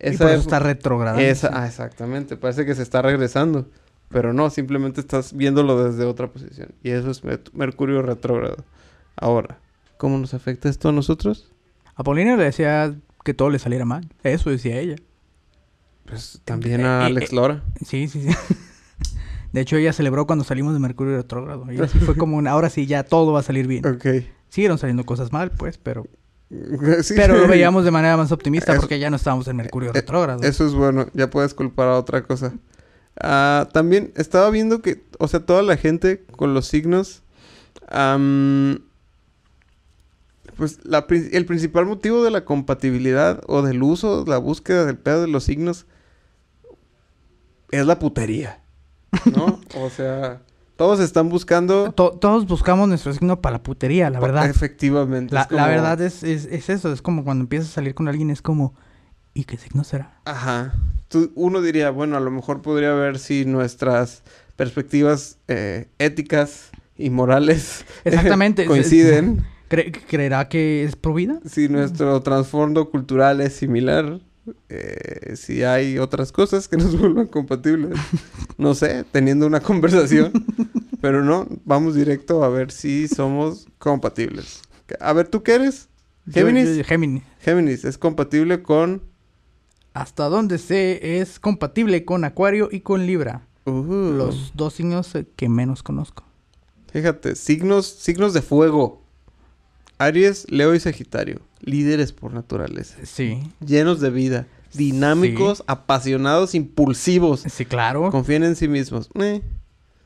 y por eso época- está retrogradando. esa- ah, exactamente, parece que se está regresando. Pero no, simplemente estás viéndolo desde otra posición. Y eso es Mer- Mercurio retrógrado. Ahora, ¿cómo nos afecta esto a nosotros? Apolinar le decía que todo le saliera mal. Eso decía ella. Pues también Eh, a eh, Alex eh, Lora. Sí, sí, sí. *laughs* De hecho, ella celebró cuando salimos de Mercurio retrógrado. Y así fue como, un, ahora sí, ya todo va a salir bien. Ok. Siguieron saliendo cosas mal, pues, pero... *laughs* Sí. Pero lo veíamos de manera más optimista porque ya no estábamos en Mercurio eh, retrógrado. Eso es bueno, ya puedes culpar a otra cosa. Ah, también estaba viendo que, o sea, toda la gente con los signos, pues la el principal motivo de la compatibilidad o del uso, la búsqueda del pedo de los signos, es la putería, ¿no? o sea, todos están buscando... To- todos buscamos nuestro signo para la putería, la verdad. Efectivamente. La, es la como- verdad es, es, es eso. Es como cuando empiezas a salir con alguien, es como... ¿Y qué signo será? Ajá. Tú- uno diría, bueno, a lo mejor podría ver si nuestras perspectivas eh, éticas y morales *laughs* Exactamente. coinciden, *laughs* Cre- ¿Creerá que es pro vida? si nuestro trasfondo cultural es similar, eh, si hay otras cosas que *laughs* nos vuelvan compatibles. No sé, teniendo una conversación, pero no, vamos directo a ver si somos compatibles. A ver, ¿tú qué eres? Yo- Géminis. yo- Géminis. Géminis, es compatible con... Hasta donde sé, es compatible con Acuario y con Libra. Uh, Los dos signos que menos conozco. Fíjate, signos, signos de fuego. Aries, Leo y Sagitario. Líderes por naturaleza. Sí. Llenos de vida. Dinámicos, apasionados, impulsivos. Sí, claro. Confían en sí mismos. Eh,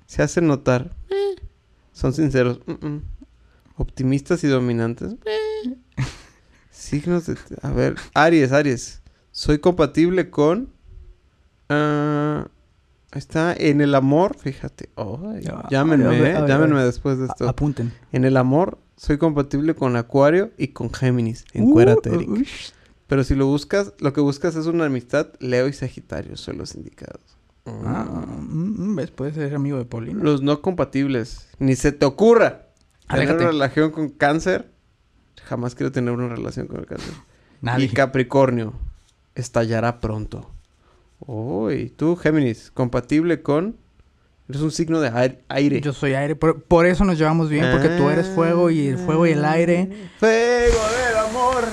Se hacen notar. Eh, Son sinceros. Optimistas y dominantes. Eh. Signos de... A ver. Aries, Aries. Soy compatible con... ah, está. En el amor, fíjate. Ah, llámenme, a ver, a ver, a Llámenme ver. después de A- esto. apunten. En el amor, soy compatible con Acuario y con Géminis. Encuérate, Uh, Eric. Pero si lo buscas, lo que buscas es una amistad, Leo y Sagitario son los indicados. Ah, mm, mm, ¿Ves? Puede ser amigo de Paulina. Los no compatibles. Ni se te ocurra tener una relación con cáncer. Jamás quiero tener una relación con el cáncer. Nadie. Y Capricornio. estallará pronto. Uy, tú, Géminis, compatible con... Eres un signo de aire- aire. Yo soy aire, por, por eso nos llevamos bien, porque tú eres fuego y el fuego y el aire. Fuego del amor.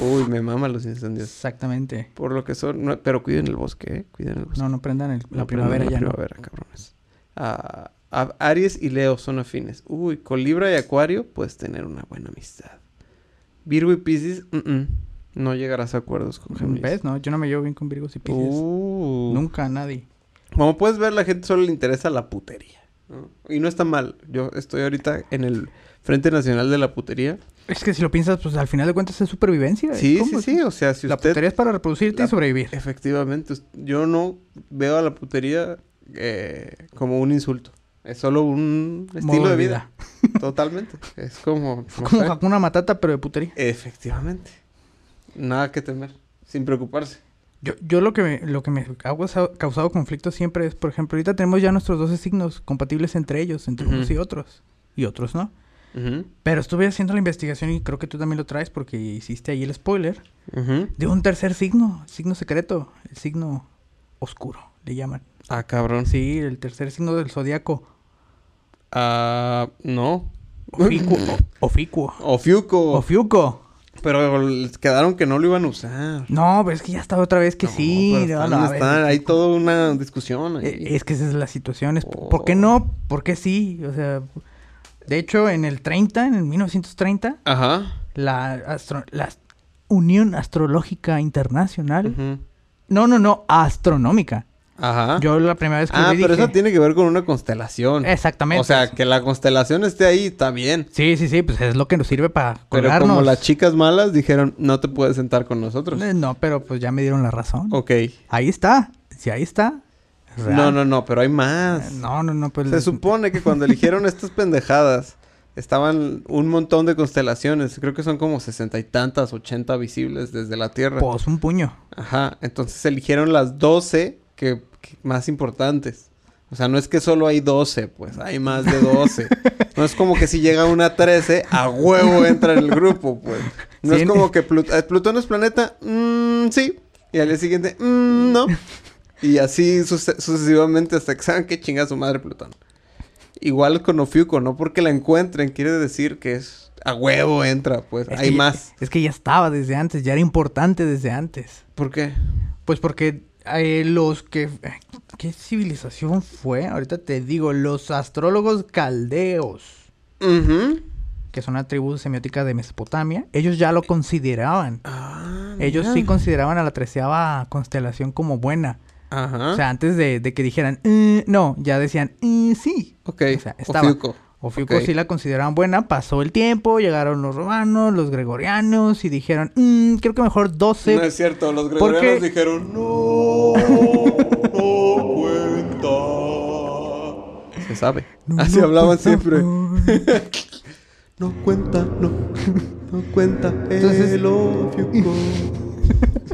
Uy, me maman los incendios. Exactamente. Por lo que son... no- pero cuiden el bosque, ¿eh? Cuiden el bosque. No, no prendan el- la No, primavera ya. la no. primavera, cabrones. Ah, a- Aries y Leo son afines. Uy, con Libra y Acuario puedes tener una buena amistad. Virgo y Piscis, mm, mm, no llegarás a acuerdos con Géminis. ¿Ves? No, yo no me llevo bien con Virgos y Piscis. Uh. Nunca, nadie. Como puedes ver, la gente solo le interesa la putería. ¿no? Y no está mal. Yo estoy ahorita en el Frente Nacional de la Putería. Es que si lo piensas, pues al final de cuentas es supervivencia. Sí, ¿Cómo? sí, sí. O sea, si La usted... putería es para reproducirte la- y sobrevivir. Efectivamente. Yo no veo a la putería eh, como un insulto. Es solo un estilo Modo de vida. *laughs* Totalmente. Es como... no Como. Hakuna Matata, pero de putería. Efectivamente. Nada que temer. Sin preocuparse. Yo, yo lo que me, lo que me ha causado, conflicto siempre es, por ejemplo, ahorita tenemos ya nuestros 12 signos compatibles entre ellos, entre unos y otros. Y otros no. Pero estuve haciendo la investigación y creo que tú también lo traes porque hiciste ahí el spoiler. De un tercer signo, signo secreto, el signo oscuro, le llaman. Ah, cabrón. Sí, el tercer signo del zodiaco. Ah, no. Oficuo. *laughs* Oficuo. Ofiuco. Ofiuco. Pero les quedaron que no lo iban a usar. No, pero es que ya estaba otra vez que No, sí. pero no, hay toda una discusión ahí. Eh, Es que esa es la situación. es, Oh. ¿Por qué no? ¿Por qué sí? O sea, de hecho, en el 30, en el 1930, Ajá. la, astro- la Unión Astrológica Internacional. No, no, no, astronómica. Ajá. Yo la primera vez que ah, vi pero dije- eso tiene que ver con una constelación. Exactamente. O sea, que la constelación esté ahí está bien. Sí, sí, sí, pues es lo que nos sirve para Pero colgarnos. como las chicas malas dijeron, no te puedes sentar con nosotros. Eh, No, pero pues ya me dieron la razón. Ok. Ahí está. Sí, ahí está. Es. No, no, no, pero hay más. Eh, No, no, no, pues... Se supone que cuando eligieron estas *laughs* pendejadas, estaban un montón de constelaciones. Creo que son como sesenta y tantas, ochenta visibles desde la Tierra. Pues un puño. Ajá. Entonces eligieron las 12 que, que más importantes. O sea, no es que solo hay 12, pues hay más de 12. *laughs* no es como que si llega una 13, a huevo entra en el grupo, pues. No es como que Plut- eh, Plutón es planeta, mm, sí. Y al día siguiente, mm, no. Y así suce- sucesivamente hasta que saben que chinga su madre Plutón. Igual con Ofiuco, no porque la encuentren, quiere decir que es a huevo entra, pues. Es hay ya- más. Es que ya estaba desde antes, ya era importante desde antes. ¿Por qué? Pues porque eh, los que... ¿Qué civilización fue? Ahorita te digo, los astrólogos caldeos, Ujú. que son una tribu semiótica de Mesopotamia, ellos ya lo consideraban. Ah, Ellos sí consideraban a la treceava constelación como buena. Ajá. O sea, antes de, de que dijeran, "Eh", no, ya decían, "Eh, sí. ok. o sea, estaba. Ofiuco. Ofiuco Ok. sí la consideraban buena, pasó el tiempo, llegaron los romanos, los gregorianos y dijeron, "Mm, creo que mejor 12. No es cierto, los ¿Por gregorianos dijeron, no, no cuenta. Se sabe. No, Así no hablaban cuenta. siempre. *laughs* No cuenta, no, *laughs* no cuenta Entonces- el Ofiuco. *laughs*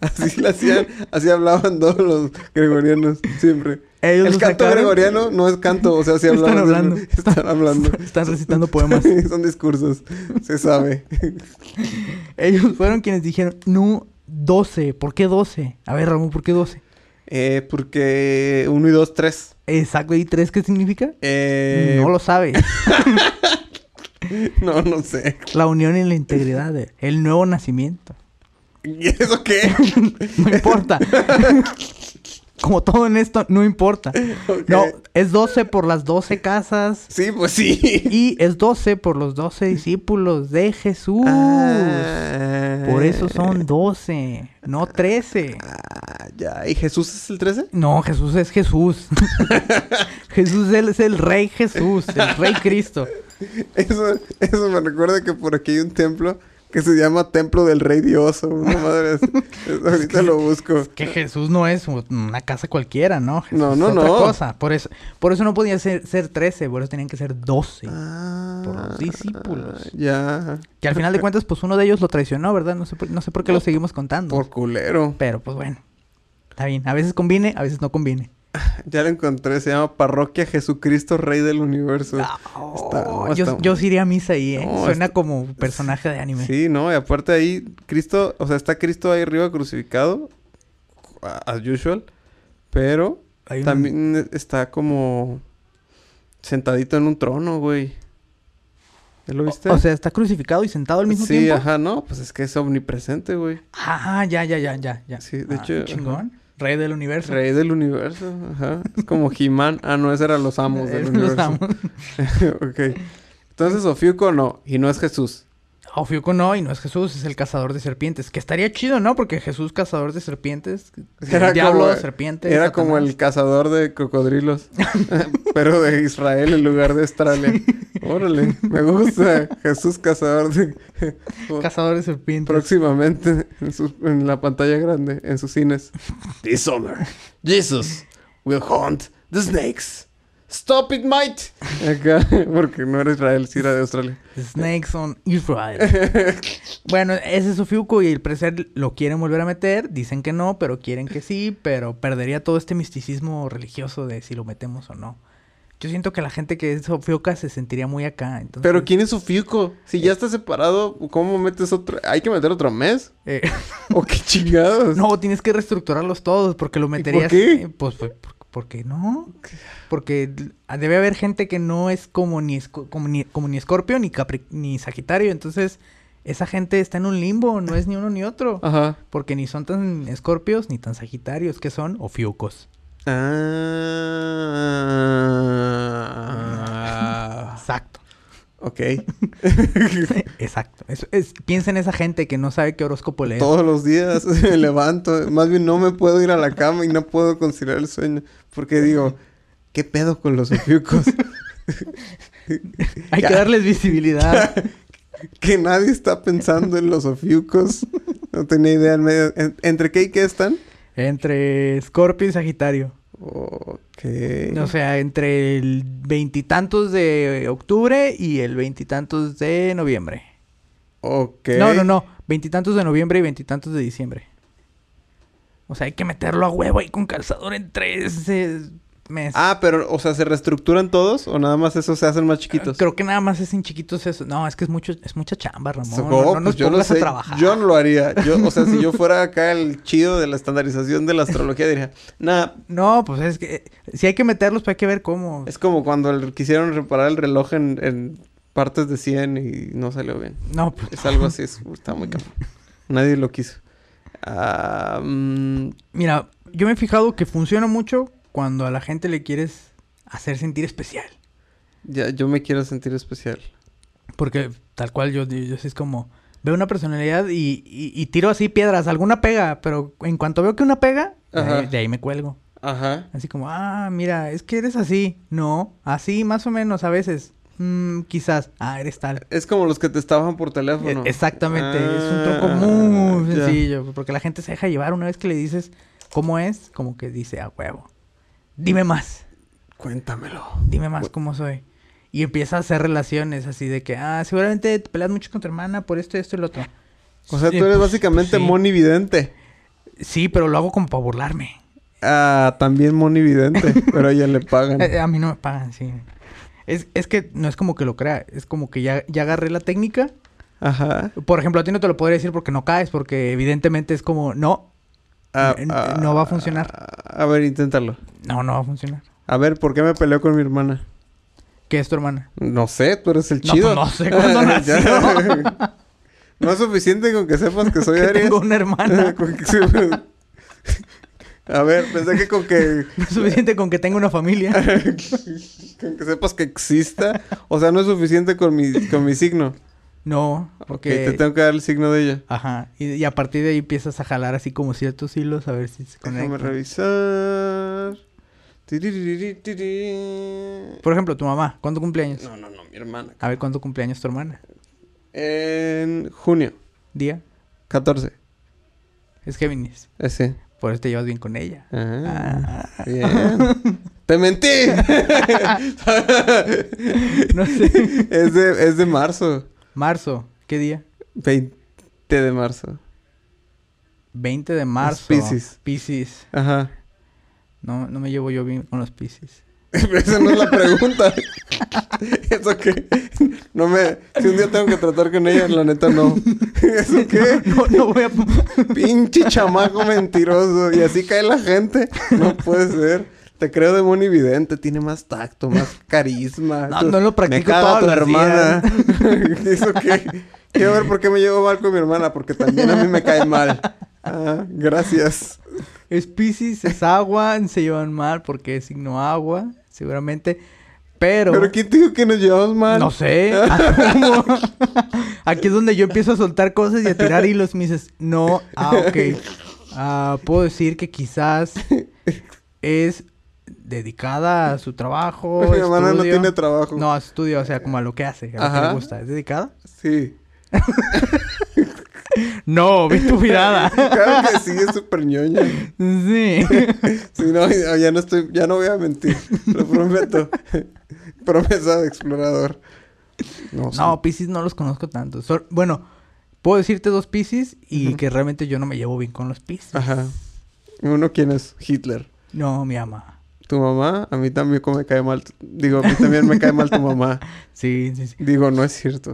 Así lo hacían, así hablaban todos los gregorianos siempre. Ellos el canto sacaron- gregoriano no es canto, o sea, sí Están hablaban. hablando. siempre. *laughs* Están hablando. *laughs* Están recitando poemas. *laughs* Son discursos, se sabe. Ellos fueron quienes dijeron, no, 12. ¿Por qué 12? A ver, Ramón, ¿por qué 12? Eh, porque uno y dos, tres. Exacto, ¿y 3 qué significa? Eh, No lo sabe. No, no sé. La unión y la integridad, el nuevo nacimiento. *laughs* ¿Y eso qué? *laughs* No importa. *laughs* Como todo en esto, no importa. No, es 12 por las 12 casas. Sí, pues sí. Y es 12 por los 12 discípulos de Jesús. Ah. Por eso son 12, no 13. Ah, ya. ¿Y Jesús es el 13? No, Jesús es Jesús. Jesús es el Rey Jesús, el Rey Cristo. Eso, eso me recuerda que por aquí hay un templo que se llama Templo del Rey Dios o una madre así. *laughs* Ahorita lo busco. Que Jesús no es una casa cualquiera, ¿no? Jesús No, no, es otra no. cosa. Por eso, por eso no podía ser, ser 13, por eso tenían que ser 12. Ah, Por los discípulos. Ya. Que al final de cuentas, pues uno de ellos lo traicionó, ¿verdad? No sé por, no sé por qué lo seguimos contando. Por culero. Pero pues bueno. Está bien. A veces conviene, a veces no conviene. *laughs* Ya lo encontré, se llama Parroquia Jesucristo Rey del Universo. Está- no, yo, está- yo sí iría a misa ahí, ¿eh? No, Suena está- como personaje de anime. Sí, no, y aparte ahí, Cristo, o sea, está Cristo ahí arriba crucificado, as usual, pero un- también está como sentadito en un trono, güey. ¿Ya lo viste? O sea, está crucificado y sentado al mismo sí, tiempo. ajá, no, pues es que es omnipresente, güey. Ah, ya, ya, ya, ya, ya. Sí, de Ah, hecho, Chingón. Rey del universo. Rey del universo, ajá. Es como He-Man. Ah, no, ese era los amos del *laughs* Los universo. amos. *laughs* ok. Entonces, Ofiuco no, y no es Jesús. Ofiuco no, y no es Jesús, es el cazador de serpientes. Que estaría chido, ¿no? Porque Jesús, cazador de serpientes. *laughs* Era el diablo, como- serpiente. Era como el cazador de cocodrilos, *laughs* pero de Israel en lugar de Australia. *laughs* Órale, me gusta. Jesús cazador de... Cazador de serpientes. Próximamente en, sus- en la pantalla grande, en sus cines. This summer, Jesus will hunt the snakes. Stop it, mate. Acá, *laughs* porque no era Israel, sí era de Australia. Snakes on Israel. *laughs* bueno, ese es Ofiuco y el parecer lo quieren volver a meter. Dicen que no, pero quieren que sí. Pero perdería todo este misticismo religioso de si lo metemos o no. Yo siento que la gente que es Ofiuca se sentiría muy acá. Entonces, Pero ¿quién es Ofiuco? Si ya está separado, ¿cómo metes otro? ¿Hay que meter otro mes? eh, ¿O qué chingados? *laughs* no, tienes que reestructurarlos todos porque lo por meterías. qué? eh, pues, pues, por- ¿por qué no? Porque debe haber gente que no es como ni, como ni, como ni Escorpio ni, Capri- ni Sagitario. Entonces, esa gente está en un limbo. No es ni uno ni otro. Ajá. Porque ni son tan escorpios ni tan sagitarios, que son ofiucos. Ah. *laughs* Exacto. Ok. *laughs* Exacto. Es, es- piensa en esa gente que no sabe qué horóscopo leer. Todos los días *laughs* me levanto. Más bien no me puedo ir a la cama y no puedo conciliar el sueño. Porque digo, ¿qué pedo con los ofiucos? *laughs* Hay que darles visibilidad. que nadie está pensando en los ofiucos. No tenía idea. En medio, en- ¿Entre qué y qué están? entre escorpio y sagitario. Ok. O sea, entre el veintitantos de octubre y el veintitantos de noviembre. Ok. No, no, no. Veintitantos de noviembre y veintitantos de diciembre. O sea, hay que meterlo a huevo ahí con calzador entre ese mes. Ah, pero, o sea, ¿se reestructuran todos o nada más esos se hacen más chiquitos? Creo que nada más es en chiquitos eso. No, es que es mucho, es mucha chamba, Ramón. So- no, no pues nos yo no pongas a sé, trabajar. Yo no lo haría. Yo, o sea, si yo *laughs* fuera acá el chido de la estandarización de la astrología, diría, nada, No, pues es que si hay que meterlos, pues hay que ver cómo. es como cuando el- quisieron reparar el reloj en, en partes de 100 y no salió bien. No, pues. Es algo así, es- está muy cabrón. Nadie lo quiso. Ah, mm, Mira, yo me he fijado que funciona mucho cuando a la gente le quieres hacer sentir especial. ya, yo me quiero sentir especial. Porque tal cual yo, yo, yo sí es como. Veo una personalidad y, y- y tiro así piedras, alguna pega, pero en cuanto veo que una pega, de ahí, de ahí me cuelgo. Ajá. Así como, ah, mira, es que eres así. No, así más o menos a veces. Mm, quizás, ah, eres tal. Es como los que te estaban por teléfono. E- Exactamente, es un Ah, truco muy ya. sencillo, porque la gente se deja llevar una vez que le dices cómo es, como que dice, a huevo. Dime más, Cuéntamelo. dime más cómo soy. Y empieza a hacer relaciones así de que, ah, seguramente te peleas mucho con tu hermana por esto, esto y lo otro. O sea, Sí, tú eres pues, básicamente sí. Moni Vidente. Sí, pero lo hago como para burlarme. Ah, también Moni Vidente, *laughs* pero a ella le pagan. Eh, a mí no me pagan, sí. Es, es que no es como que lo crea, es como que ya, ya agarré la técnica. Ajá. Por ejemplo, a ti no te lo podría decir porque no caes, porque evidentemente es como, no, Ah, ah, no va a funcionar. A ver, inténtalo. no, no va a funcionar. A ver, ¿por qué me peleó con mi hermana? ¿Qué es tu hermana? No sé, tú eres el No, chido. no sé cuándo *laughs* nació. *laughs* no es suficiente con que sepas que soy *laughs* que Aries. tengo una hermana. A ver, pensé que con que No es suficiente con que tenga una familia. con que sepas que exista, o sea, no es suficiente con mi con mi signo. No, porque... te tengo que dar el signo de ella. Ajá. Y, y a partir de ahí empiezas a jalar así como ciertos hilos a ver si se Déjame conectan. revisar. Por ejemplo, tu mamá, ¿cuándo cumpleaños? No, no, no, mi hermana. A ver, ¿cuándo cumpleaños tu hermana? En junio, ¿Día? 14. Es Géminis. Ese. Por eso te llevas bien con ella. Ah, Ah. bien. *laughs* ¡Te mentí! *laughs* *laughs* No sé. es, de, es de marzo. Marzo. ¿Qué día? 20 de marzo. 20 de marzo. Piscis. Piscis. Ajá. No, no me llevo yo bien con los Pisces. *laughs* Esa no es la pregunta. *laughs* ¿Eso qué? No me... Si un día tengo que tratar con ella, la neta no. *laughs* ¿Eso qué? No, no voy a... Pinche chamaco mentiroso. Y así cae la gente. No puede ser. Te creo de monividente. Tiene más tacto, más *laughs* carisma. No, no lo practico Me todos tu los hermana. *laughs* ¿Eso qué? Quiero ver por qué me llevo mal con mi hermana. Porque también a mí me cae mal. Ah, gracias. Es Pisces, es agua, se llevan mal porque es signo agua, seguramente. Pero... ¿Pero quién te dijo que nos llevamos mal? No sé. ¿cómo? *laughs* Aquí es donde yo empiezo a soltar cosas y a tirar hilos me dices, no, ah, ok. Ah, puedo decir que quizás es dedicada a su trabajo. *laughs* Mi hermana no tiene trabajo. No, a su estudio, o sea, como a lo que hace, a lo que le gusta. ¿Es dedicada? Sí. *laughs* No, vi tu mirada. *laughs* Claro que sí, es súper ñoña. sí. Sí, no, ya no estoy, ya no voy a mentir, lo prometo. Promesa de explorador. No, sí. No, Pisces no los conozco tanto. Bueno, puedo decirte dos Pisces y que realmente yo no me llevo bien con los Pisces. Ajá. Uno, ¿quién es? Hitler. No, mi ama. ¿Tu mamá? A mí también como me cae mal. Digo, a mí también me cae mal tu mamá. *laughs* Sí, sí, sí. Digo, no es cierto.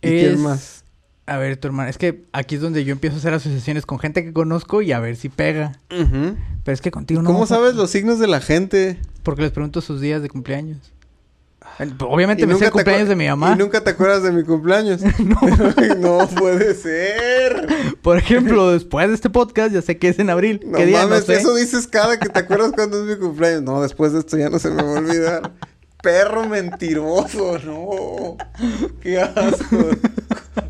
¿Y Es- quién más? A ver, tu hermana, es que aquí es donde yo empiezo a hacer asociaciones con gente que conozco y a ver si pega. Ujú. Pero es que contigo no. ¿Cómo a- sabes los signos de la gente? Porque les pregunto sus días de cumpleaños. Obviamente Y me sé el cumpleaños de mi mamá. Y nunca te acuerdas de mi cumpleaños. *laughs* *laughs* no. puede ser. Por ejemplo, después de este podcast, ya sé que es en abril. No ¿Qué día? mames, no sé. eso dices cada que te acuerdas cuando es mi cumpleaños. No, después de esto ya no se me va a olvidar. Perro mentiroso, no. Qué asco.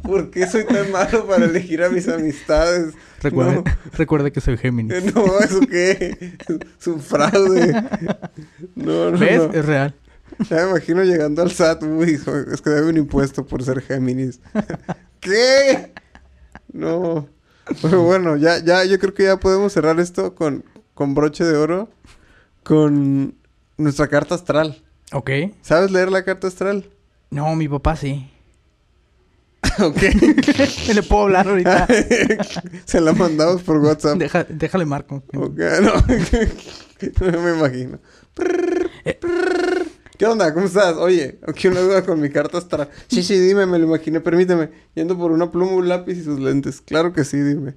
¿Por qué soy tan malo para elegir a mis amistades? Recuerde, recuerde que soy Géminis. No, no ¿eso qué? Es un fraude. No, no, ¿Ves? no. Es real. Ya me imagino llegando al SAT. Uy, hijo, es que debe un impuesto por ser Géminis. *laughs* ¿Qué? No. Pero bueno, ya, ya, yo creo que ya podemos cerrar esto con, con broche de oro. Con nuestra carta astral. Ok. ¿Sabes leer la carta astral? No, mi papá sí. *laughs* ok. *laughs* Le puedo hablar ahorita. Se la mandamos por WhatsApp. Deja- déjale marco. Ok, no. no me imagino. Eh. ¿Qué onda? ¿Cómo estás? Oye, aquí una duda con mi carta astral. Sí, sí, dime, me lo imaginé, permíteme. Yendo por una pluma, un lápiz y sus lentes. Claro que sí, dime.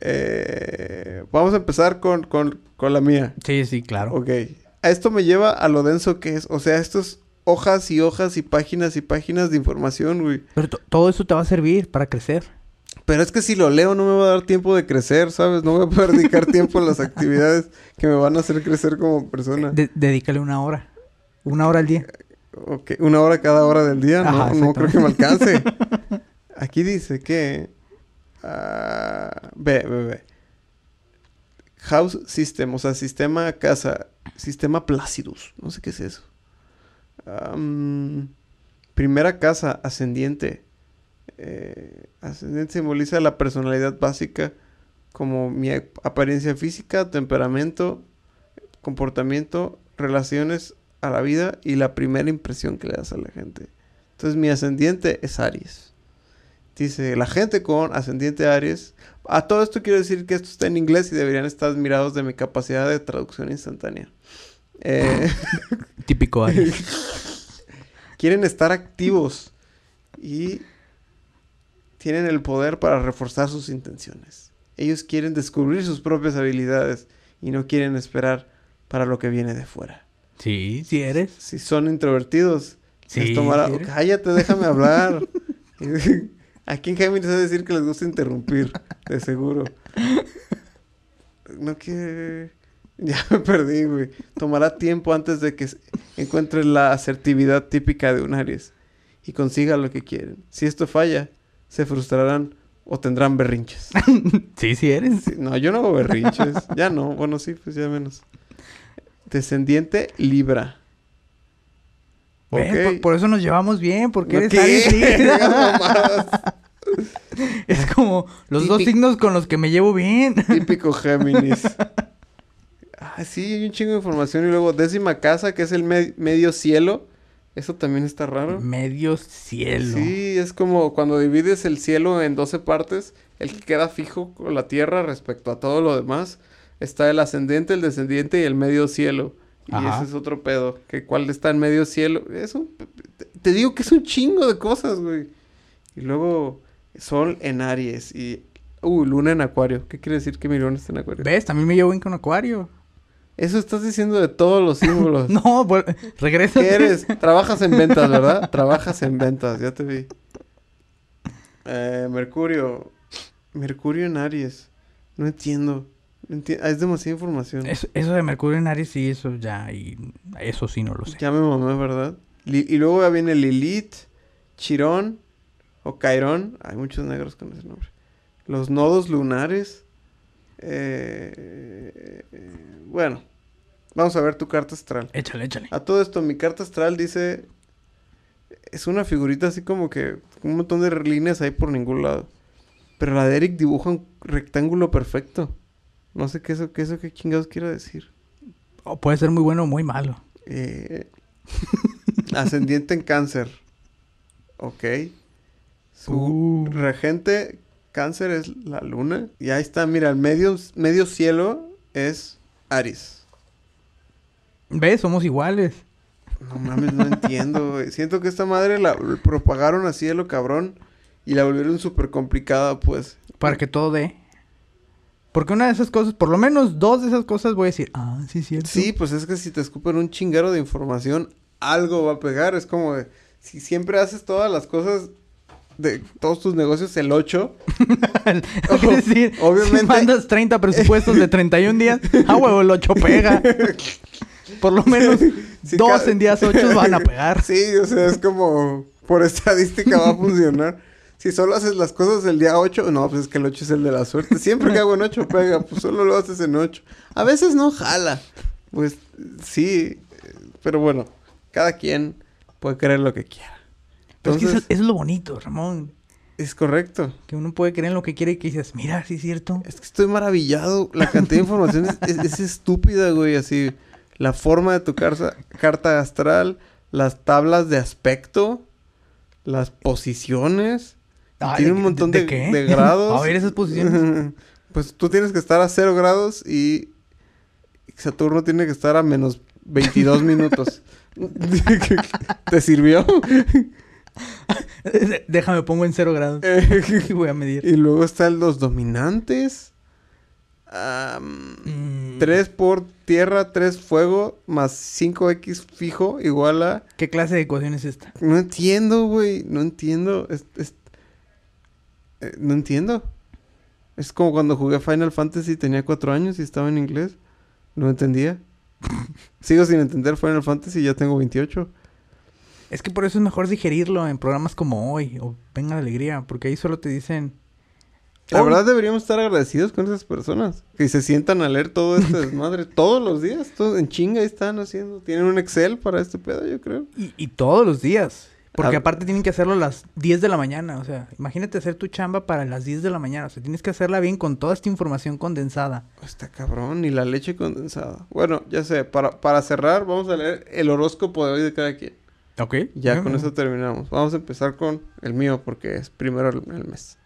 Eh, vamos a empezar con, con, con la mía. Sí, sí, claro. Ok. A esto me lleva a lo denso que es. O sea, estos hojas y hojas y páginas y páginas de información, güey. Pero to- todo eso te va a servir para crecer. Pero es que si lo leo no me va a dar tiempo de crecer, ¿sabes? No voy a poder dedicar tiempo a las actividades que me van a hacer crecer como persona. De- dedícale una hora. Una hora al día. Ok, una hora cada hora del día, no, Ajá, no creo que me alcance. *laughs* Aquí dice que... ah, ve, ve, ve. House System, o sea, sistema casa, sistema Placidus, no sé qué es eso. Primera casa, ascendiente. Eh, ascendiente simboliza la personalidad básica como mi ap- apariencia física, temperamento, comportamiento, relaciones a la vida y la primera impresión que le das a la gente. Entonces mi ascendiente es Aries. Dice, la gente con ascendiente Aries. A todo esto quiero decir que esto está en inglés y deberían estar admirados de mi capacidad de traducción instantánea. Eh, *laughs* Típico Aries. *laughs* quieren estar activos y tienen el poder para reforzar sus intenciones. Ellos quieren descubrir sus propias habilidades y no quieren esperar para lo que viene de fuera. Sí, sí eres. Si son introvertidos, Sí, tomará... sí. Cállate, déjame hablar. *laughs* Aquí en Géminis es decir que les gusta interrumpir, de seguro. No que... *laughs* Ya me perdí, güey. Tomará tiempo antes de que encuentre la asertividad típica de un Aries y consiga lo que quieren. Si esto falla, se frustrarán o tendrán berrinches. *laughs* Sí, sí eres. Sí, no, yo no hago berrinches. Ya no. Bueno, sí, pues ya menos. Descendiente Libra. Por, por eso nos llevamos bien, porque eres. Aries *laughs* Libra. *laughs* Es como los dos signos con los que me llevo bien. Típico Géminis. *laughs* Ah, sí, hay un chingo de información. Y luego décima casa, que es el me- medio cielo. Eso también está raro. Medio cielo. Sí, es como cuando divides el cielo en 12 partes, el que queda fijo con la tierra respecto a todo lo demás. Está el ascendente, el descendiente y el medio cielo. Y Ajá. ese es otro pedo. Que cuál está en medio cielo. Es un- te digo que es un chingo de cosas, güey. Y luego sol en Aries y... Uh, luna en acuario. ¿Qué quiere decir que mi luna está en acuario? ¿Ves? También me llevo bien con Acuario. Eso estás diciendo de todos los símbolos. *laughs* No, vuel- regresa. ¿Qué eres? Trabajas en ventas, ¿verdad? Trabajas en ventas, ya te vi. Eh, Mercurio. Mercurio en Aries. No entiendo. Ah, es demasiada información. Eso, eso de Mercurio en Aries, sí, eso ya. Y eso sí no lo sé. Ya me mamé, ¿verdad? Li- y luego ya viene Lilith, Chirón o Cairón. Hay muchos negros con ese nombre. Los nodos lunares. Eh, eh, bueno, vamos a ver tu carta astral. Échale, échale. A todo esto, mi carta astral dice. Es una figurita así como que. Un montón de líneas ahí por ningún lado. Pero la de Eric dibuja un rectángulo perfecto. No sé qué eso, qué eso, qué chingados quiero decir. O puede ser muy bueno o muy malo. Eh, *laughs* ascendiente en cáncer. Ok. Su Uh. regente cáncer es la luna. Y ahí está, mira, el medio, medio cielo es Aries. ¿Ves? Somos iguales. No mames, no entiendo, güey. Siento que esta madre la propagaron así de lo cabrón y la volvieron súper complicada, pues. Para que todo dé. Porque una de esas cosas, por lo menos dos de esas cosas voy a decir, ah, sí, cierto. Sí, pues es que si te escupen un chingaro de información, algo va a pegar. Es como de, si siempre haces todas las cosas de todos tus negocios el 8, *laughs* *laughs* es decir, Obviamente- si mandas 30 presupuestos de 31 días, ah, huevo, el 8 pega. *laughs* Por lo menos Sí, dos en días 8 van a pegar. sí, o sea, es como, por estadística va a funcionar. Si solo haces las cosas el día 8, no, pues es que el 8 es el de la suerte. Siempre que hago en 8 pega, pues solo lo haces en 8. A veces no jala. Pues sí, pero bueno, cada quien puede creer lo que quiera. Pero es que eso, Entonces, eso es lo bonito, Ramón. es correcto. Que uno puede creer en lo que quiere y que dices, mira, sí es cierto. Es que estoy maravillado. La cantidad de información es, es- es estúpida, güey. Así, la forma de tu carta, carta astral, las tablas de aspecto, las posiciones. Ay, tiene ¿de- un montón de de, qué? de *laughs* grados. A ver esas posiciones. *laughs* pues tú tienes que estar a 0 grados y Saturno tiene que estar a menos 22 *laughs* minutos. ¿Te sirvió? Déjame pongo en 0 grados. Y voy a medir. y luego están los dominantes. Am, Mm, 3 por tierra, 3 fuego, más 5x fijo, igual a... ¿Qué clase de ecuación es esta? No entiendo, güey, no entiendo. Es- es- eh, no entiendo. Es como cuando jugué Final Fantasy tenía 4 años y estaba en inglés. No entendía. *laughs* Sigo sin entender Final Fantasy y ya tengo 28. Es que por eso es mejor digerirlo en programas como hoy o Venga la Alegría, porque ahí solo te dicen... La "Hoy". verdad deberíamos estar agradecidos con esas personas. Que se sientan a leer todo este *laughs* desmadre todos los días. Todo en chinga están haciendo. Tienen un Excel para este pedo, yo creo. Y, y todos los días. Porque Ah. aparte tienen que hacerlo a las 10 de la mañana. O sea, imagínate hacer tu chamba para las 10 de la mañana. O sea, tienes que hacerla bien con toda esta información condensada. Está cabrón, y la leche condensada. Bueno, ya sé, para, para cerrar, vamos a leer el horóscopo de hoy de cada quien. Ok. Ya con eso terminamos. Vamos a empezar con el mío, porque es primero el, el mes.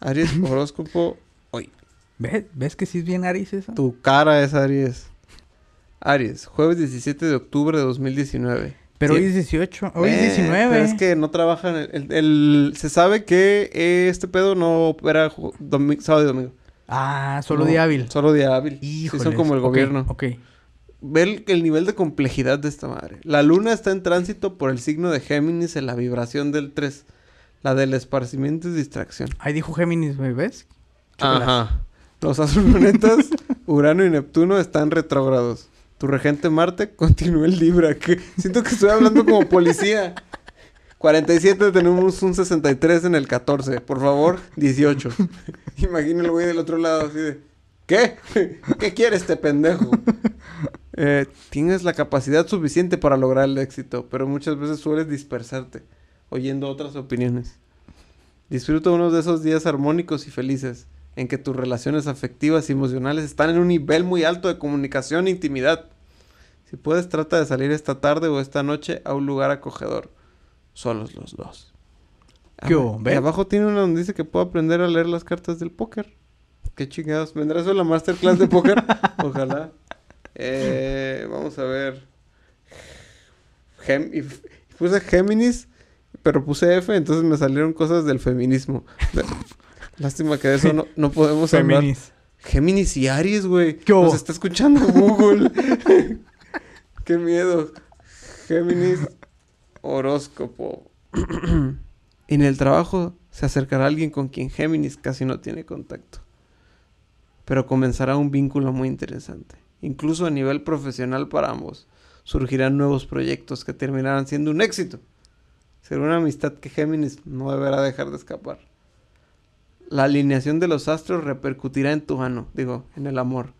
Aries, *laughs* horóscopo hoy. ¿Ves? ¿Ves que sí es bien Aries eso? Tu cara es Aries. Aries, jueves 17 de octubre de 2019. Pero Sí. hoy es 18. Hoy Eh, es 19. pero es que no trabajan. El, el- el- se sabe que eh, este pedo no opera sábado y domingo. Ah, solo No, día hábil. Solo día hábil. Sí, Híjoles. son como el gobierno. Ok. Ve el, el nivel de complejidad de esta madre. La luna está en tránsito por el signo de Géminis en la vibración del 3. La del esparcimiento y distracción. Ahí dijo Géminis, güey, ¿ves? Chocolate. Ajá. Los *laughs* astroplanetas Urano y Neptuno están retrógrados. Tu regente Marte *laughs* continúa en Libra. Que siento que estoy hablando como policía. 47 tenemos un 63 en el 14. Por favor, 18. *laughs* Imagina el güey del otro lado así de... ¿Qué? *laughs* ¿Qué quiere este pendejo? Eh, tienes la capacidad suficiente para lograr el éxito, pero muchas veces sueles dispersarte, oyendo otras opiniones. Disfruta uno de esos días armónicos y felices, en que tus relaciones afectivas y emocionales están en un nivel muy alto de comunicación e intimidad. Si puedes, trata de salir esta tarde o esta noche a un lugar acogedor. Solos los dos. ¿Qué ¿Ves? abajo tiene uno donde dice que puedo aprender a leer las cartas del póker. qué chingados. ¿Vendrá eso en la masterclass de póker? *laughs* Ojalá. Eh, vamos a ver. Gem y f- puse Géminis, pero puse F, entonces me salieron cosas del feminismo. *laughs* Lástima que de eso no, no podemos hablar. Féminis. Géminis y Aries, güey. ¿Qué? Nos está escuchando Google. *laughs* Qué miedo. Géminis, horóscopo. *clears throat* en el trabajo se acercará alguien con quien Géminis casi no tiene contacto. Pero comenzará un vínculo muy interesante. Incluso a nivel profesional para ambos. Surgirán nuevos proyectos que terminarán siendo un éxito. Será una amistad que Géminis no deberá dejar de escapar. La alineación de los astros repercutirá en tu ano, digo, en el amor.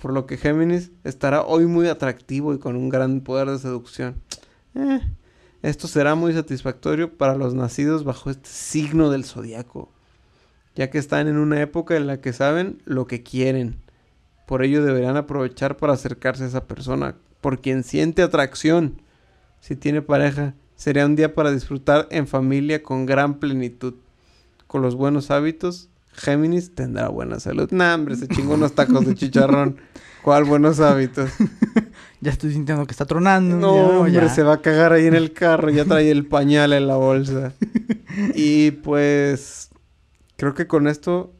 Por lo que Géminis estará hoy muy atractivo y con un gran poder de seducción. Eh, esto será muy satisfactorio para los nacidos bajo este signo del zodiaco, ya que están en una época en la que saben lo que quieren. Por ello deberán aprovechar para acercarse a esa persona, por quien siente atracción. Si tiene pareja, sería un día para disfrutar en familia con gran plenitud. Con los buenos hábitos, Géminis tendrá buena salud. Nah, hombre, se chingó unos tacos de chicharrón. ¿Cuál buenos hábitos? *laughs* Ya estoy sintiendo que está tronando. No, ya, hombre, ya. se va a cagar ahí en el carro. Ya trae el pañal en la bolsa. *laughs* Y pues, creo que con esto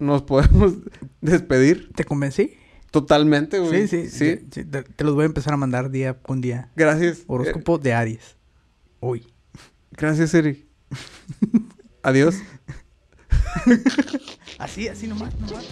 nos podemos *laughs* despedir ¿Te convencí? totalmente, güey. Sí, sí, sí. sí, Te, te los voy a empezar a mandar día con día. Gracias. Eh, Horóscopo de Aries. Hoy. gracias, Eric. Adiós así, así nomás, nomás.